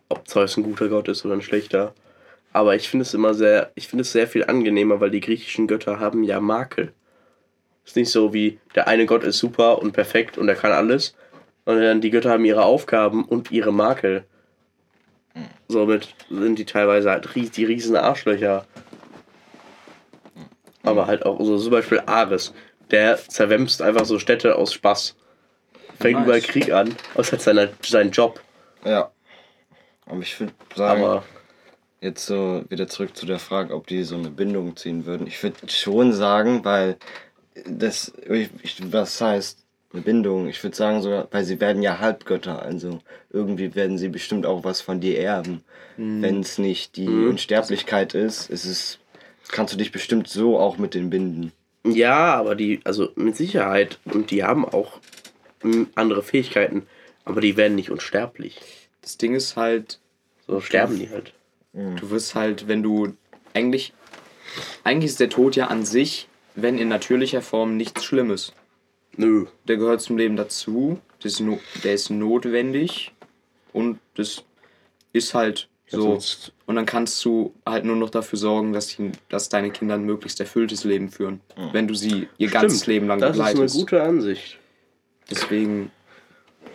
ob Zeus ein guter Gott ist oder ein schlechter. Aber ich finde es immer sehr, ich finde es sehr viel angenehmer, weil die griechischen Götter haben ja Makel. Ist nicht so wie der eine Gott ist super und perfekt und er kann alles, sondern die Götter haben ihre Aufgaben und ihre Makel. Somit sind die teilweise halt ries die riesen Arschlöcher. Aber halt auch so zum Beispiel Ares. Der zerwämst einfach so Städte aus Spaß. Fängt Nice. überall Krieg an. Das ist halt seine, sein Job. Ja. Aber ich würde sagen, Aber jetzt so wieder zurück zu der Frage, ob die so eine Bindung ziehen würden. Ich würde schon sagen, weil das, ich, was heißt eine Bindung? Ich würde sagen sogar, weil sie werden ja Halbgötter, also irgendwie werden sie bestimmt auch was von dir erben. Wenn es nicht die Mhm. Unsterblichkeit ist, ist es, kannst du dich bestimmt so auch mit denen binden. Ja, aber die, also mit Sicherheit, und die haben auch mm, andere Fähigkeiten, aber die werden nicht unsterblich. Das Ding ist halt, So sterben die halt. du wirst halt, wenn du eigentlich, eigentlich ist der Tod ja an sich, wenn in natürlicher Form nichts Schlimmes. Nö. Der gehört zum Leben dazu, das ist no, der ist notwendig und das ist halt Ja, so. sonst- Und dann kannst du halt nur noch dafür sorgen, dass, die, dass deine Kinder ein möglichst erfülltes Leben führen, wenn du sie ihr ganzes Stimmt, Leben lang Das ist eine begleitest. gute Ansicht. Deswegen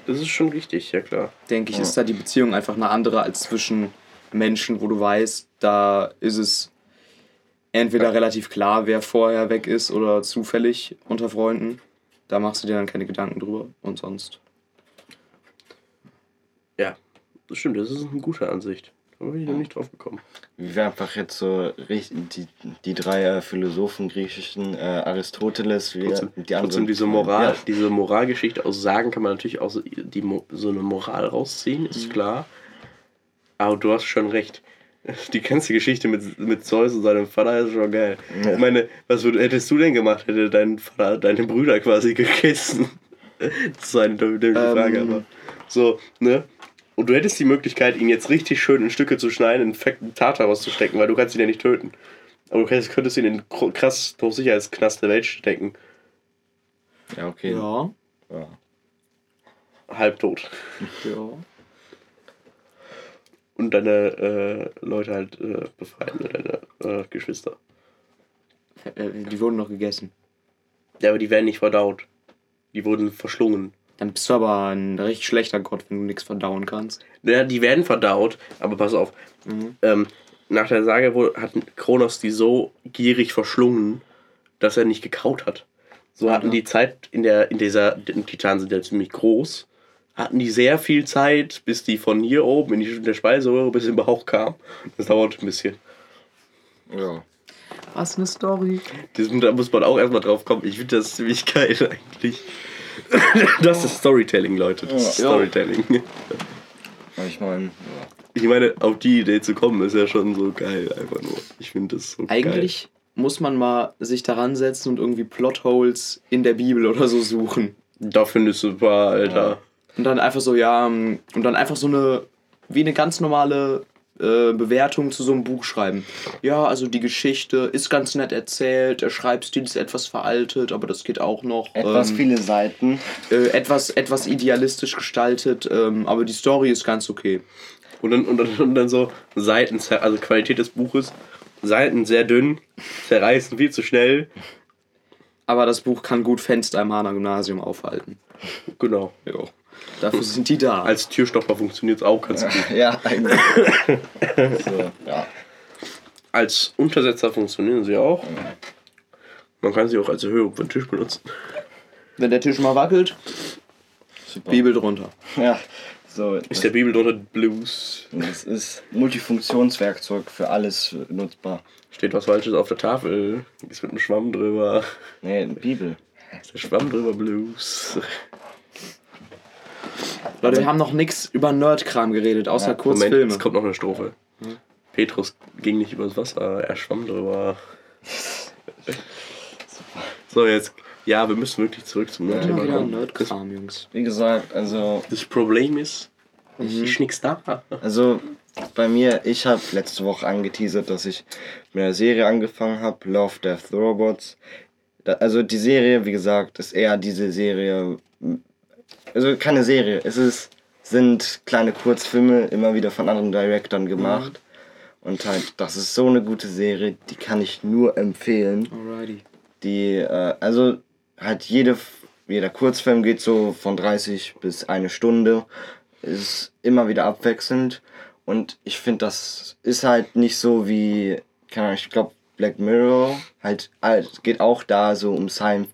Das ist schon richtig, ja klar. denke ich, ist da die Beziehung einfach eine andere als zwischen Menschen, wo du weißt, da ist es entweder relativ klar, wer vorher weg ist oder zufällig unter Freunden. Da machst du dir dann keine Gedanken drüber und sonst. Ja, das stimmt, das ist eine gute Ansicht. Da bin ich noch nicht drauf gekommen. Wie wir einfach jetzt so richtig, die, die drei äh, Philosophen griechischen, äh, Aristoteles, wie Trotzdem, die trotzdem anderen. diese Moral, Ja, diese Moralgeschichte aus Sagen kann man natürlich auch so, die, so eine Moral rausziehen, ist Mhm. klar. Aber du hast schon recht. Die ganze Geschichte mit, mit Zeus und seinem Vater ist schon geil. Ja. Ich meine, was würd, hättest du denn gemacht, hätte dein Vater deine Brüder quasi gegessen? Das ist eine dämliche Frage, Ähm. aber. So, ne? Und du hättest die Möglichkeit, ihn jetzt richtig schön in Stücke zu schneiden, in fetten Tat rauszustecken, weil du kannst ihn ja nicht töten. Aber du könntest, könntest ihn in den kr- krass Hochsicherheitsknast der Welt stecken. ja okay. Ja, Ja. halbtot. ja. Und deine äh, Leute halt äh, befreien, ne, deine äh, Geschwister. Äh, Die wurden noch gegessen. Ja, aber die werden nicht verdaut. Die wurden verschlungen. Dann bist du aber ein recht schlechter Gott, wenn du nichts verdauen kannst. Ja, die werden verdaut, aber pass auf. Ähm, nach der Sage hat Kronos die so gierig verschlungen, dass er nicht gekaut hat. So hatten die Zeit in der, in dieser, die Titanen sind ja ziemlich groß, hatten die sehr viel Zeit, bis die von hier oben in die der Speiseröhre bis in den Bauch kam. Das dauert ein bisschen. ja. Was eine Story. Das, da muss man auch erstmal drauf kommen. Ich finde das ziemlich geil eigentlich. Das ist Storytelling, Leute. Das ist. Storytelling. Ich meine, ja. Ich meine, auf die Idee zu kommen, ist ja schon so geil, einfach nur. Ich finde das so Eigentlich muss man mal sich daran setzen und irgendwie Plotholes in der Bibel oder so suchen. geil. Da findest du ein paar, Alter. Und dann einfach so, ja, ähm, und dann einfach so eine, wie eine ganz normale äh, Bewertung zu so einem Buch schreiben. Ja, also die Geschichte ist ganz nett erzählt, der Schreibstil ist etwas veraltet, aber das geht auch noch. etwas ähm, viele Seiten. äh, etwas, etwas idealistisch gestaltet, ähm, aber die Story ist ganz okay. Und dann, und dann, und dann so Seiten, also Qualität des Buches, Seiten sehr dünn, zerreißen viel zu schnell. Aber das Buch kann gut Fenster im Hahner Gymnasium aufhalten. Genau. Jo. Dafür sind die da. Als Türstopper funktioniert es auch ganz gut. Ja, eigentlich. so, ja. Als Untersetzer funktionieren sie auch. Man kann sie auch als Erhöhung für den Tisch benutzen. Wenn der Tisch mal wackelt, Super. Bibel drunter. Ja, so. Ist der Bibel drunter Blues? Das ist Multifunktionswerkzeug für alles nutzbar. Steht was Falsches auf der Tafel. Ist mit einem Schwamm drüber. Nee, Bibel. Ist der Schwamm drüber Blues? Leute, wir haben noch nichts über Nerdkram geredet, außer Ja, kurz Moment, Filme. es kommt noch eine Strophe. Petrus ging nicht übers Wasser, er schwamm drüber. So, jetzt. Ja, wir müssen wirklich zurück zum Nerdthema wieder kommen. Nerdkram, Jungs. Wie gesagt, also, Das Problem ist, Mhm. ich nix da. also bei mir, ich habe letzte Woche angeteasert, dass ich mit einer Serie angefangen habe, Love, Death, Robots. Da, also die Serie, wie gesagt, ist eher diese Serie, also keine Serie, es ist, sind kleine Kurzfilme, immer wieder von anderen Directern gemacht. Und halt, das ist so eine gute Serie, die kann ich nur empfehlen. Alrighty. Die, äh, also halt jede, jeder Kurzfilm geht so von 30 bis eine Stunde. Ist immer wieder abwechselnd. Und ich finde, das ist halt nicht so wie, keine Ahnung, ich glaube, Black Mirror. Halt, halt, geht auch da so um Science,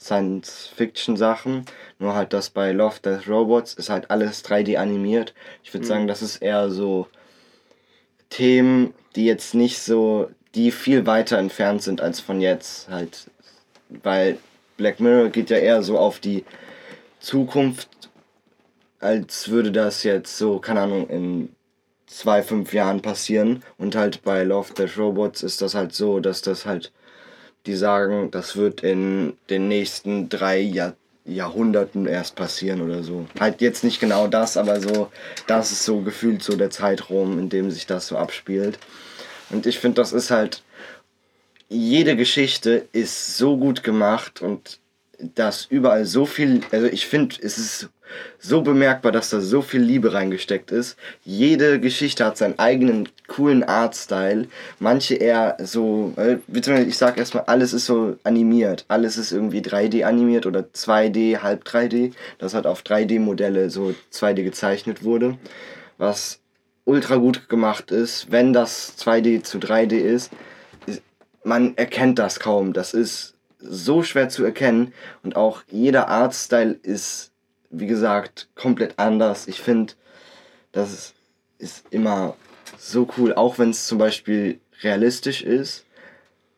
Science-Fiction-Sachen. Nur halt das bei Love, Death, Robots ist halt alles 3D animiert. Ich würde sagen, das ist eher so Themen, die jetzt nicht so, die viel weiter entfernt sind als von jetzt halt, weil Black Mirror geht ja eher so auf die Zukunft, als würde das jetzt so, keine Ahnung, in zwei, fünf Jahren passieren. Und halt bei Love, Death, Robots ist das halt so, dass das halt die sagen, das wird in den nächsten drei Jahr Jahrhunderten erst passieren oder so. Halt jetzt nicht genau das, aber so, das ist so gefühlt so der Zeitraum, in dem sich das so abspielt. Und ich finde, das ist halt, jede Geschichte ist so gut gemacht und dass überall so viel, also ich finde, es ist so bemerkbar, dass da so viel Liebe reingesteckt ist. Jede Geschichte hat seinen eigenen coolen Artstyle. Manche eher so, äh, beziehungsweise ich sag erstmal, alles ist so animiert. Alles ist irgendwie 3D animiert oder 2D, halb 3D. Das hat auf 3D-Modelle so 2D gezeichnet wurde. Was ultra gut gemacht ist, wenn das 2D zu 3D ist. ist man erkennt das kaum. Das ist so schwer zu erkennen und auch jeder Artstyle ist wie gesagt, komplett anders. Ich finde, das ist immer so cool, auch wenn es zum Beispiel realistisch ist.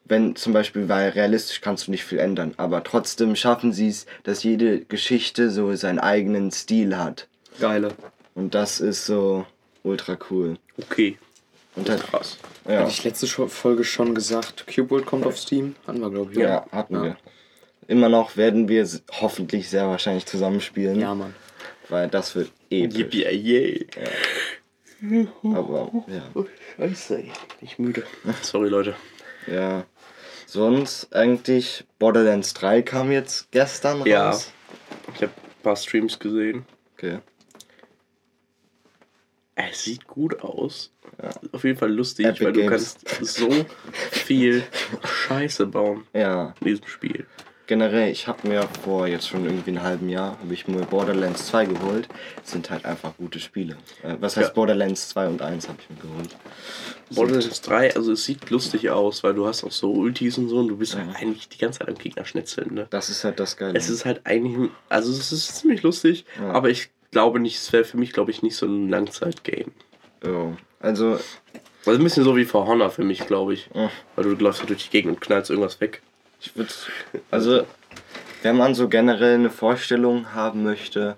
Wenn zum Beispiel, weil realistisch kannst du nicht viel ändern, aber trotzdem schaffen sie es, dass jede Geschichte so seinen eigenen Stil hat. Geile. Und das ist so ultra cool. Okay. Und halt, Krass. ja, Hatte ich letzte Folge schon gesagt, Cube World kommt auf Steam? Hatten wir, glaube ich. ja, hatten Ja. wir. Immer noch werden wir hoffentlich sehr wahrscheinlich zusammenspielen, Ja, Mann. weil das wird episch. Yippie, yay. Aber ja. Scheiße, ey. Bin ich müde. Sorry, Leute. Ja. Sonst eigentlich Borderlands 3 kam jetzt gestern Ja. raus. Ich habe ein paar Streams gesehen. Okay. Es sieht gut aus. Auf jeden Fall lustig, Epic weil du Games. kannst so viel Scheiße bauen Ja, in diesem Spiel. Generell, ich habe mir vor jetzt schon irgendwie einem halben Jahr, habe ich mir Borderlands 2 geholt. Es sind halt einfach gute Spiele. Äh, was heißt Ja. Borderlands 2 und 1 habe ich mir geholt. Borderlands 3, also es sieht lustig aus, weil du hast auch so Ultis und so und du bist halt eigentlich die ganze Zeit am Gegner schnetzeln, ne? Das ist halt das Geile. Es ist halt eigentlich, also es ist ziemlich lustig, Ja. aber ich glaube nicht, es wäre für mich, glaube ich, nicht so ein Langzeit-Game. ja. Also, Also ein bisschen so wie For Honor für mich, glaube ich. Ja. Weil du läufst halt durch die Gegend und knallst irgendwas weg. Ich würde. Also, wenn man so generell eine Vorstellung haben möchte,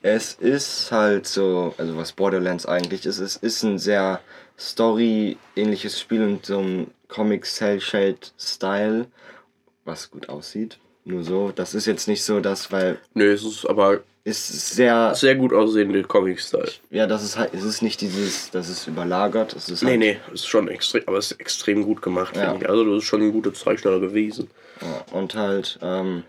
es ist halt so, also was Borderlands eigentlich ist, es ist ein sehr Story-ähnliches Spiel und so ein Comic-Cell-Shade-Style, was gut aussieht. Nur so, das ist jetzt nicht so das, weil Nö, es ist aber ist sehr, sehr gut aussehende Comic-Style. ja, das ist halt, es ist nicht dieses, das ist überlagert, es ist Nee, halt, nee, ist schon extrem, aber es ist extrem gut gemacht, Ja. finde ich. Also, du bist schon ein guter Zeichner gewesen. Ja, und halt ähm,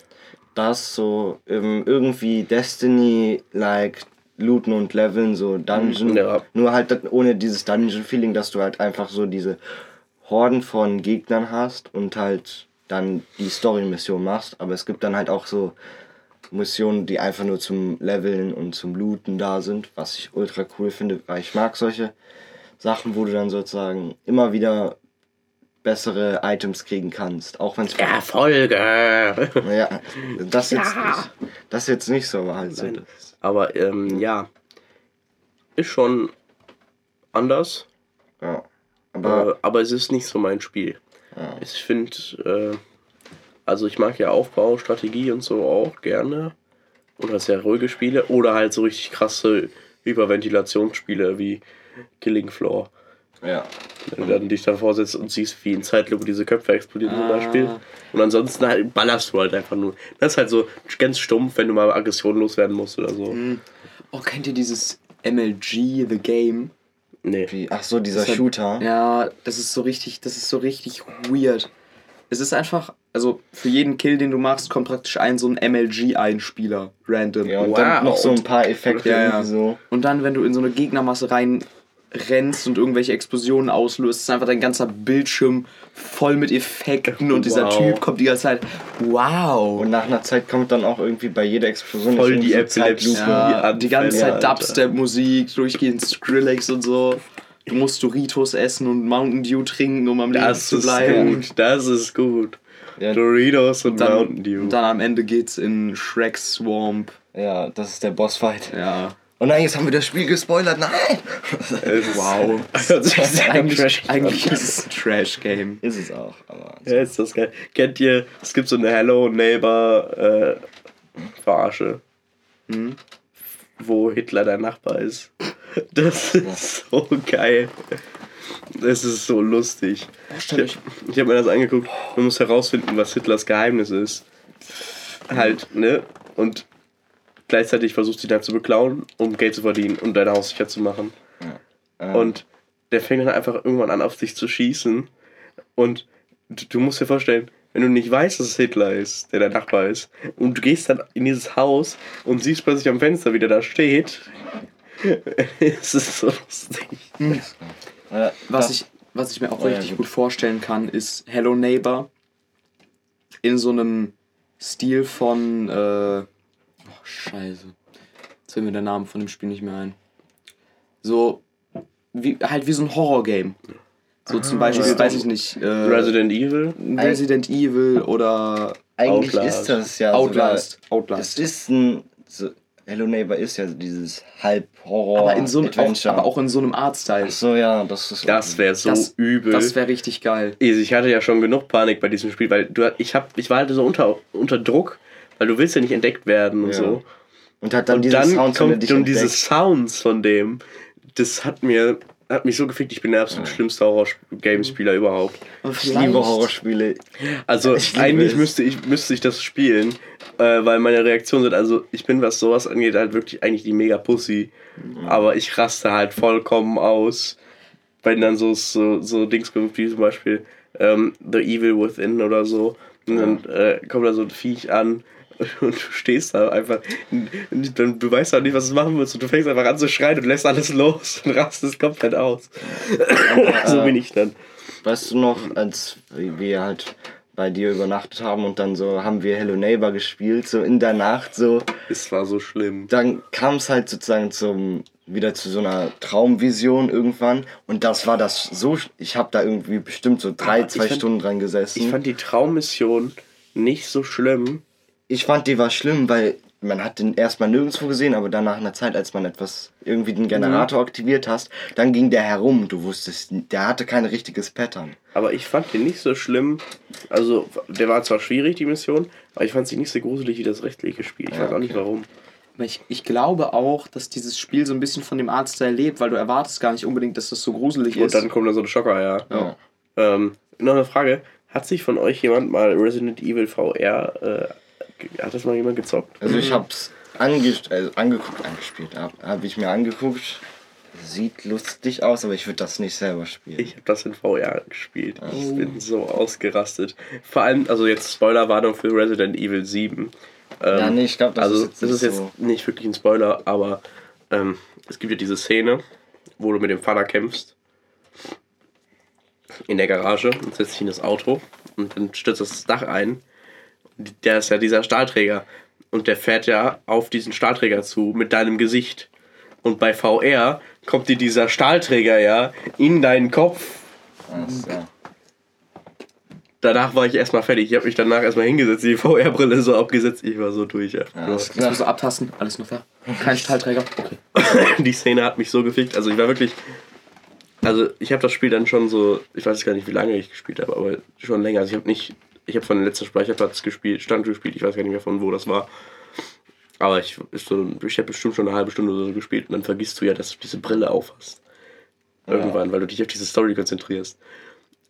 das so irgendwie Destiny-like looten und leveln, so Dungeon. Ja. Nur halt ohne dieses Dungeon-Feeling, dass du halt einfach so diese Horden von Gegnern hast und halt dann die Story-Mission machst. Aber es gibt dann halt auch so Missionen, die einfach nur zum Leveln und zum Looten da sind, was ich ultra cool finde, weil ich mag solche Sachen, wo du dann sozusagen immer wieder bessere Items kriegen kannst. Auch wenn es Erfolge! ja, das jetzt Ja. nicht. Das jetzt nicht so, aber halt so. Aber ähm, ja, ist schon anders, Ja. Aber äh, aber es ist nicht so mein Spiel. Ja. Ich finde, äh, also ich mag ja Aufbau, Strategie und so auch gerne. Oder sehr ruhige Spiele. Oder halt so richtig krasse Überventilationsspiele wie Killing Floor. ja. Wenn du dann dich davor setzt und siehst, wie in Zeitlupe diese Köpfe explodieren zum Ah. Beispiel. Und ansonsten halt ballerst du halt einfach nur. Das ist halt so ganz stumpf, wenn du mal Aggression loswerden musst oder so. Oh, kennt ihr dieses MLG, The Game? Nee. Wie, ach so, dieser Shooter. Ja, das ist so richtig, das ist so richtig weird. Es ist einfach, also für jeden Kill, den du machst, kommt praktisch ein so ein MLG-Einspieler, random. Ja, und Wow. dann noch so ein paar Effekte Ja, ja. irgendwie so. Und dann, wenn du in so eine Gegnermasse rein rennst und irgendwelche Explosionen auslöst, ist einfach dein ganzer Bildschirm voll mit Effekten und dieser Wow. Typ kommt die ganze Zeit. Wow! Und nach einer Zeit kommt dann auch irgendwie bei jeder Explosion Voll die Epilepsie. Ja, die ganze Zeit. Dubstep-Musik, durchgehend Skrillex und so. Du musst Doritos essen und Mountain Dew trinken, um am Leben Das zu ist bleiben. gut. Das ist gut. Ja. Doritos und Dann, Mountain Dew. und dann am Ende geht's in Shrek Swamp. Ja, das ist der Bossfight. Ja. Oh nein, jetzt haben wir das Spiel gespoilert. Nein! wow. Das ist Eigentlich, eigentlich ist es ein Trash-Game. ist es auch, aber. Ja, ist das geil. Kennt ihr, es gibt so eine Hello Neighbor äh, Verarsche, Hm? Wo Hitler der Nachbar ist. Das ist so geil. Es ist so lustig. Ich, ich habe mir das angeguckt. Man muss herausfinden, was Hitlers Geheimnis ist. Halt, ne? Und gleichzeitig versucht sie dann zu beklauen, um Geld zu verdienen und dein Haus sicher zu machen. Ähm, Und der fängt dann einfach irgendwann an, auf sich zu schießen. Und du musst dir vorstellen, wenn du nicht weißt, dass es Hitler ist, der dein Nachbar ist, und du gehst dann in dieses Haus und siehst plötzlich am Fenster, wie der da steht, es ist so lustig. äh, Was das- ich, was ich mir auch Oh ja, richtig gut. gut vorstellen kann, ist Hello Neighbor in so einem Stil von. Äh, oh, Scheiße. Jetzt fällt mir der Name von dem Spiel nicht mehr ein. So. Wie, halt wie so ein Horror-Game. So zum Beispiel, ja. weiß ich nicht. Äh, Resident Evil? Resident Evil oder Eigentlich Outlast. ist das ja Outlast. sogar... Outlast. Es ist ein... So, Hello Neighbor ist ja dieses Halb-Horror, aber, in so einem, auch, aber auch in so einem Art-Style. Ach so, ja, das ist... Das wäre so Das- übel. Das wäre richtig geil. ich hatte ja schon genug Panik bei diesem Spiel, weil du, ich, hab, ich war halt so unter, unter Druck, weil du willst ja nicht entdeckt werden und Ja. so. Und hat dann Und diese dann Sounds, kommt und diese. Sounds von dem, das hat mir hat mich so gefickt, ich bin der absolut schlimmste Horror-Game-Spieler überhaupt. Ich liebe Horrorspiele. Also Ich liebe eigentlich es. müsste ich, müsste ich das spielen, äh, weil meine Reaktionen sind, also ich bin, was sowas angeht, halt wirklich eigentlich die mega Pussy. Aber ich raste halt vollkommen aus, wenn dann so, so, so Dings kommt, wie zum Beispiel ähm, The Evil Within oder so. Und dann äh, kommt da so ein Viech an und du stehst da einfach, dann du weißt auch nicht, was du machen willst und du fängst einfach an zu schreien und lässt alles los und rastest komplett aus. so bin ich dann. Weißt du noch, als wir halt bei dir übernachtet haben und dann so haben wir Hello Neighbor gespielt, so in der Nacht so, Es war so schlimm. dann kam es halt sozusagen zum wieder zu so einer Traumvision irgendwann und das war das so, ich habe da irgendwie bestimmt so drei, Aber zwei fand- Stunden dran gesessen. Ich fand die Traummission nicht so schlimm. Ich fand die war schlimm, weil man hat den erstmal nirgendwo gesehen, aber dann nach einer Zeit, als man etwas irgendwie den Generator aktiviert hast, dann ging der herum. Du wusstest, der hatte kein richtiges Pattern. Aber ich fand den nicht so schlimm. Also, der war zwar schwierig, die Mission, aber ich fand sie nicht so gruselig wie das rechtliche Spiel. Ich Ja, weiß auch nicht okay. warum. Aber ich, ich glaube auch, dass dieses Spiel so ein bisschen von dem Artstyle lebt, weil du erwartest gar nicht unbedingt, dass das so gruselig Und ist. dann kommt da so ein Schocker, ja. Ja. Ähm, noch eine Frage. Hat sich von euch jemand mal Resident Evil VR, äh, hat das mal jemand gezockt? Also ich hab's ange also angeguckt, angespielt, habe hab ich mir angeguckt. Sieht lustig aus, aber ich würde das nicht selber spielen. Ich habe das in VR gespielt. Ich bin so ausgerastet. Vor allem, also jetzt Spoilerwarnung für Resident Evil 7. Ähm, Ja, nee, ich glaub, das also, ist jetzt das nicht ist jetzt so- nicht wirklich ein Spoiler, aber ähm, es gibt ja diese Szene, wo du mit dem Vater kämpfst. In der Garage und setzt dich in das Auto und dann stürzt das Dach ein. Der ist ja dieser Stahlträger. Und der fährt ja auf diesen Stahlträger zu mit deinem Gesicht. Und bei VR kommt dir dieser Stahlträger ja in deinen Kopf Ach so. danach war ich erstmal fertig. Ich habe mich danach erstmal hingesetzt, die VR-Brille so abgesetzt. Ich war so durch. Ja. Ja, klar. musst du abtasten, alles noch da. Kein Stahlträger. Okay. Die Szene hat mich so gefickt. Also ich war wirklich. Also ich habe das Spiel dann schon so. Ich weiß gar nicht, wie lange ich gespielt habe, aber schon länger. Also ich habe nicht. Ich habe von dem letzten Speicherplatz gespielt, Stand gespielt. Ich weiß gar nicht mehr von wo das war. Aber ich, so, ich habe bestimmt schon eine halbe Stunde oder so gespielt und dann vergisst du ja, dass du diese Brille aufhast. Irgendwann, weil du dich auf diese Story konzentrierst.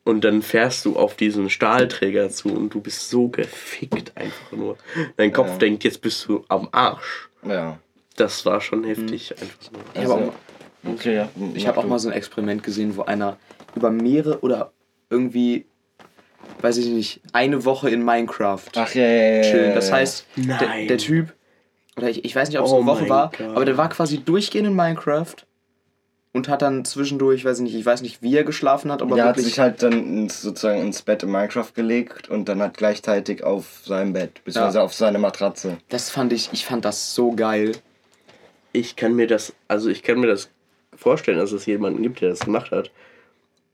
Und dann fährst du auf diesen Stahlträger zu und du bist so gefickt einfach nur. Dein Kopf Ja. denkt, jetzt bist du am Arsch. Ja. Das war schon heftig. Einfach nur. Ich habe Also, auch, okay, ja. ich hab auch mal so ein Experiment gesehen, wo einer über mehrere oder irgendwie, weiß ich nicht, eine Woche in Minecraft Ach ja, ja, ja, chillen. ja, Das ja. heißt, der, der Typ, oder ich, ich weiß nicht, ob es Oh eine Woche war, Gott. aber der war quasi durchgehend in Minecraft und hat dann zwischendurch, weiß ich nicht, ich weiß nicht, wie er geschlafen hat, aber Der hat wirklich. sich halt dann ins, sozusagen ins Bett in Minecraft gelegt und dann hat gleichzeitig auf seinem Bett, beziehungsweise Ja. auf seine Matratze. das fand ich, ich fand das so geil. Ich kann mir das, also ich kann mir das vorstellen, dass es jemanden gibt, der das gemacht hat.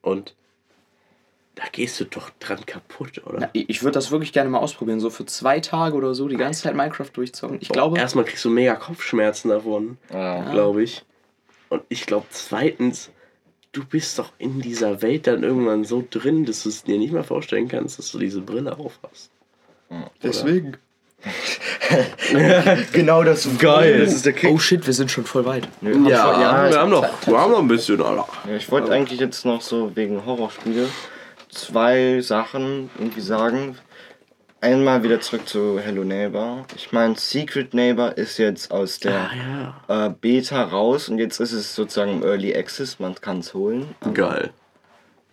Und da gehst du doch dran kaputt, oder? Na, ich würde das wirklich gerne mal ausprobieren, so für zwei Tage oder so, die ganze Zeit Minecraft durchzocken. Ich glaube, Erstmal kriegst du mega Kopfschmerzen davon, Ja. glaube ich. Und ich glaube, zweitens, du bist doch in dieser Welt dann irgendwann so drin, dass du es dir nicht mehr vorstellen kannst, dass du diese Brille auf hast. deswegen. genau das. Geil. Das ist. Oh shit, wir sind schon voll weit. Wir haben Ja, ja, wir, haben noch, wir haben noch ein bisschen, Alter. Ja, ich wollte eigentlich jetzt noch so wegen Horrorspiele zwei Sachen irgendwie sagen. Einmal wieder zurück zu Hello Neighbor. Ich meine, Secret Neighbor ist jetzt aus der ja. äh, Beta raus und jetzt ist es sozusagen im Early Access. Man kann es holen. Geil.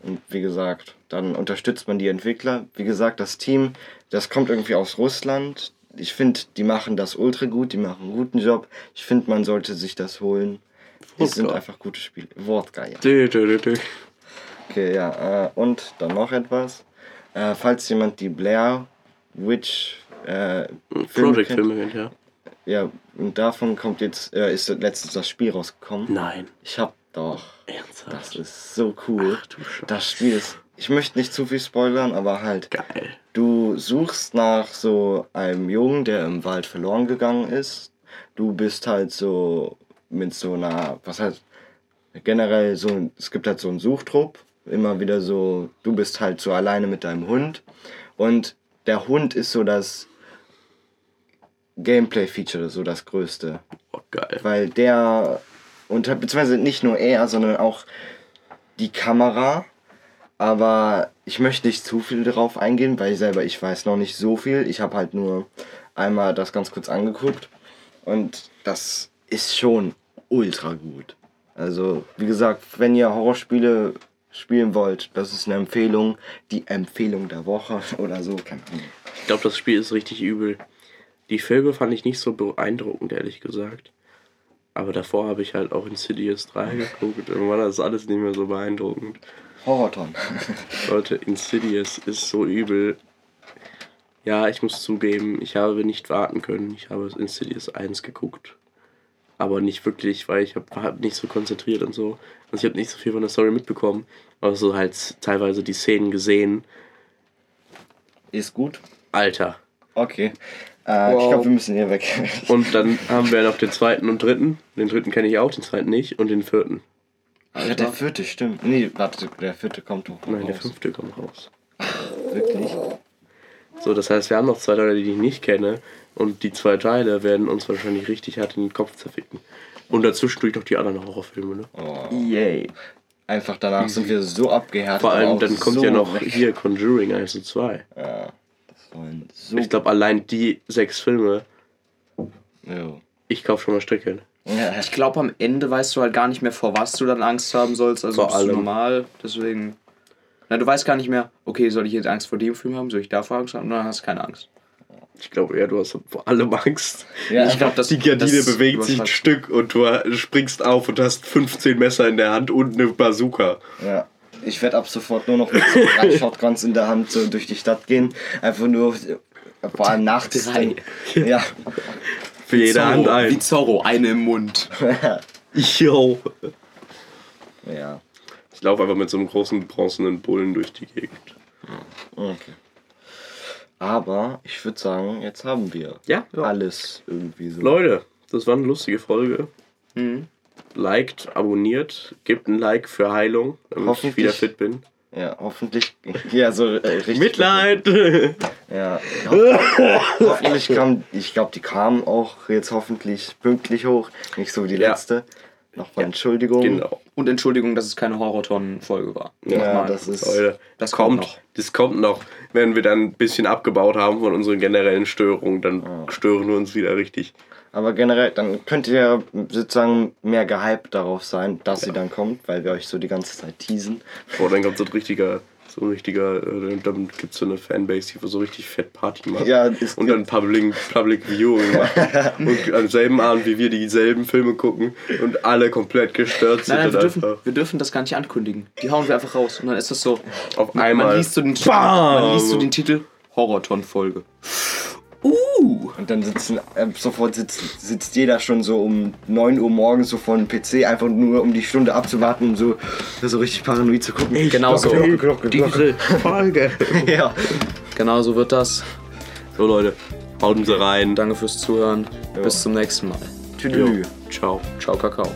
Und wie gesagt, dann unterstützt man die Entwickler. Wie gesagt, das Team, das kommt irgendwie aus Russland. Ich finde, die machen das ultra gut, die machen einen guten Job. Ich finde, man sollte sich das holen. Die Wodka. sind einfach gute Spiele. Wodka, ja. Okay, ja. Äh, und dann noch etwas. Äh, falls jemand die Blair Witch äh, Filme kennt, Project-Filme kennt, ja. ja, und davon kommt jetzt, äh, ist letztens das Spiel rausgekommen. Nein. Ich hab doch. Ernsthaft? Das ist so cool. Ach du Scheiße. Das Spiel ist. Ich möchte nicht zu viel spoilern, aber halt. Geil. Du suchst nach so einem Jungen, der im Wald verloren gegangen ist. Du bist halt so mit so einer, was heißt, generell so, es gibt halt so einen Suchtrupp. Immer wieder so, du bist halt so alleine mit deinem Hund. Und der Hund ist so das Gameplay-Feature, so das größte. Oh, geil. Weil der, und beziehungsweise nicht nur er, sondern auch die Kamera. Aber ich möchte nicht zu viel darauf eingehen, weil ich selber, ich weiß noch nicht so viel. Ich habe halt nur einmal das ganz kurz angeguckt. Und das ist schon ultra gut. Also, wie gesagt, wenn ihr Horrorspiele spielen wollt, das ist eine Empfehlung. Die Empfehlung der Woche oder so. Keine Ahnung. Ich glaube, das Spiel ist richtig übel. Die Filme fand ich nicht so beeindruckend, ehrlich gesagt. Aber davor habe ich halt auch Insidious 3 geguckt und war das alles nicht mehr so beeindruckend. Horrorton. Leute, Insidious ist so übel. Ja, ich muss zugeben, ich habe nicht warten können. Ich habe Insidious 1 geguckt. Aber nicht wirklich, weil ich hab, war halt nicht so konzentriert und so. Also ich habe nicht so viel von der Story mitbekommen. Aber so halt teilweise die Szenen gesehen. ist gut. Alter. Okay. Äh, Ich Wow. glaube, wir müssen hier weg. Und dann haben wir noch den zweiten und dritten. Den dritten kenne ich auch, den zweiten nicht. Und den vierten. Ja, der vierte stimmt. Nee, warte, der vierte kommt doch Nein, der raus. fünfte kommt raus. Wirklich? So, das heißt, wir haben noch zwei Teile, die ich nicht kenne. Und die zwei Teile werden uns wahrscheinlich richtig hart in den Kopf zerficken. Und dazwischendurch noch die anderen Horrorfilme, ne? Oh. Yay. Einfach danach sind wir so abgehärtet. Vor allem, dann kommt so ja noch weg. hier Conjuring 1 und 2. Ja, das wollen so. Ich glaube, allein die sechs Filme, Jo. ich kaufe schon mal Strecke. Ja, Ich glaube, am Ende weißt du halt gar nicht mehr, vor was du dann Angst haben sollst. Also Vor bist du allem. normal. Deswegen. Na, du weißt gar nicht mehr, okay, soll ich jetzt Angst vor dem Film haben? Soll ich davor Angst haben? Und dann hast du keine Angst. Ich glaube eher, du hast vor allem Angst. ja ich glaube, das Die Gardine das bewegt sich ein Stück und du springst auf und hast 15 Messer in der Hand und eine Bazooka. ja. Ich werde ab sofort nur noch mit so drei Shotguns in der Hand so durch die Stadt gehen. Einfach nur, vor allem nachts. Drei. Ja. Für jede Hand Zorro, ein. Wie Zorro, eine im Mund. Yo. ja. Ich laufe einfach mit so einem großen bronzenen Bullen durch die Gegend. Okay. Aber ich würde sagen, jetzt haben wir Ja, alles irgendwie so. Leute, das war eine lustige Folge. Mhm. Liked, abonniert, gebt ein Like für Heilung, damit ich wieder fit bin. Ja, hoffentlich. Ja, so äh, richtig. Mitleid! Ja. Ho hoffentlich kam, ich glaube, die kamen auch jetzt hoffentlich pünktlich hoch. Nicht so wie die Ja. letzte. Nochmal Entschuldigung. genau. Und Entschuldigung, dass es keine Horrorton-Folge war. Ja, Nochmal. das ist. Leute, Das kommt, kommt noch. das kommt noch. Wenn wir dann ein bisschen abgebaut haben von unseren generellen Störungen, dann stören wir uns wieder richtig. Aber generell, dann könnt ihr sozusagen mehr gehypt darauf sein, dass sie dann kommt, weil wir euch so die ganze Zeit teasen. Boah, dann kommt so ein richtiger, so ein richtiger, äh, dann gibt es so eine Fanbase, die so richtig fett Party macht. Ja, es und dann Public, Public Viewing macht. und am selben Abend, wie wir dieselben Filme gucken und alle komplett gestört sind. Nein, nein, wir dürfen, einfach wir dürfen das gar nicht ankündigen. Die hauen wir einfach raus. Und dann ist das so. auf Man einmal. liest so den, man liest so den Titel Horrorton-Folge. Uh! Und dann sitzen, äh, sofort sitzt, sitzt jeder schon so um 9 Uhr morgens so vor dem PC, einfach nur um die Stunde abzuwarten, um so, so richtig paranoid zu gucken. Genau so. Glocke, Glocke, Glocke. Diese Folge. Ja. Genau so wird das. So Leute, hauen Sie rein. Danke fürs Zuhören. Bis zum nächsten Mal. Tüdelü. Ciao. Ciao, Kakao.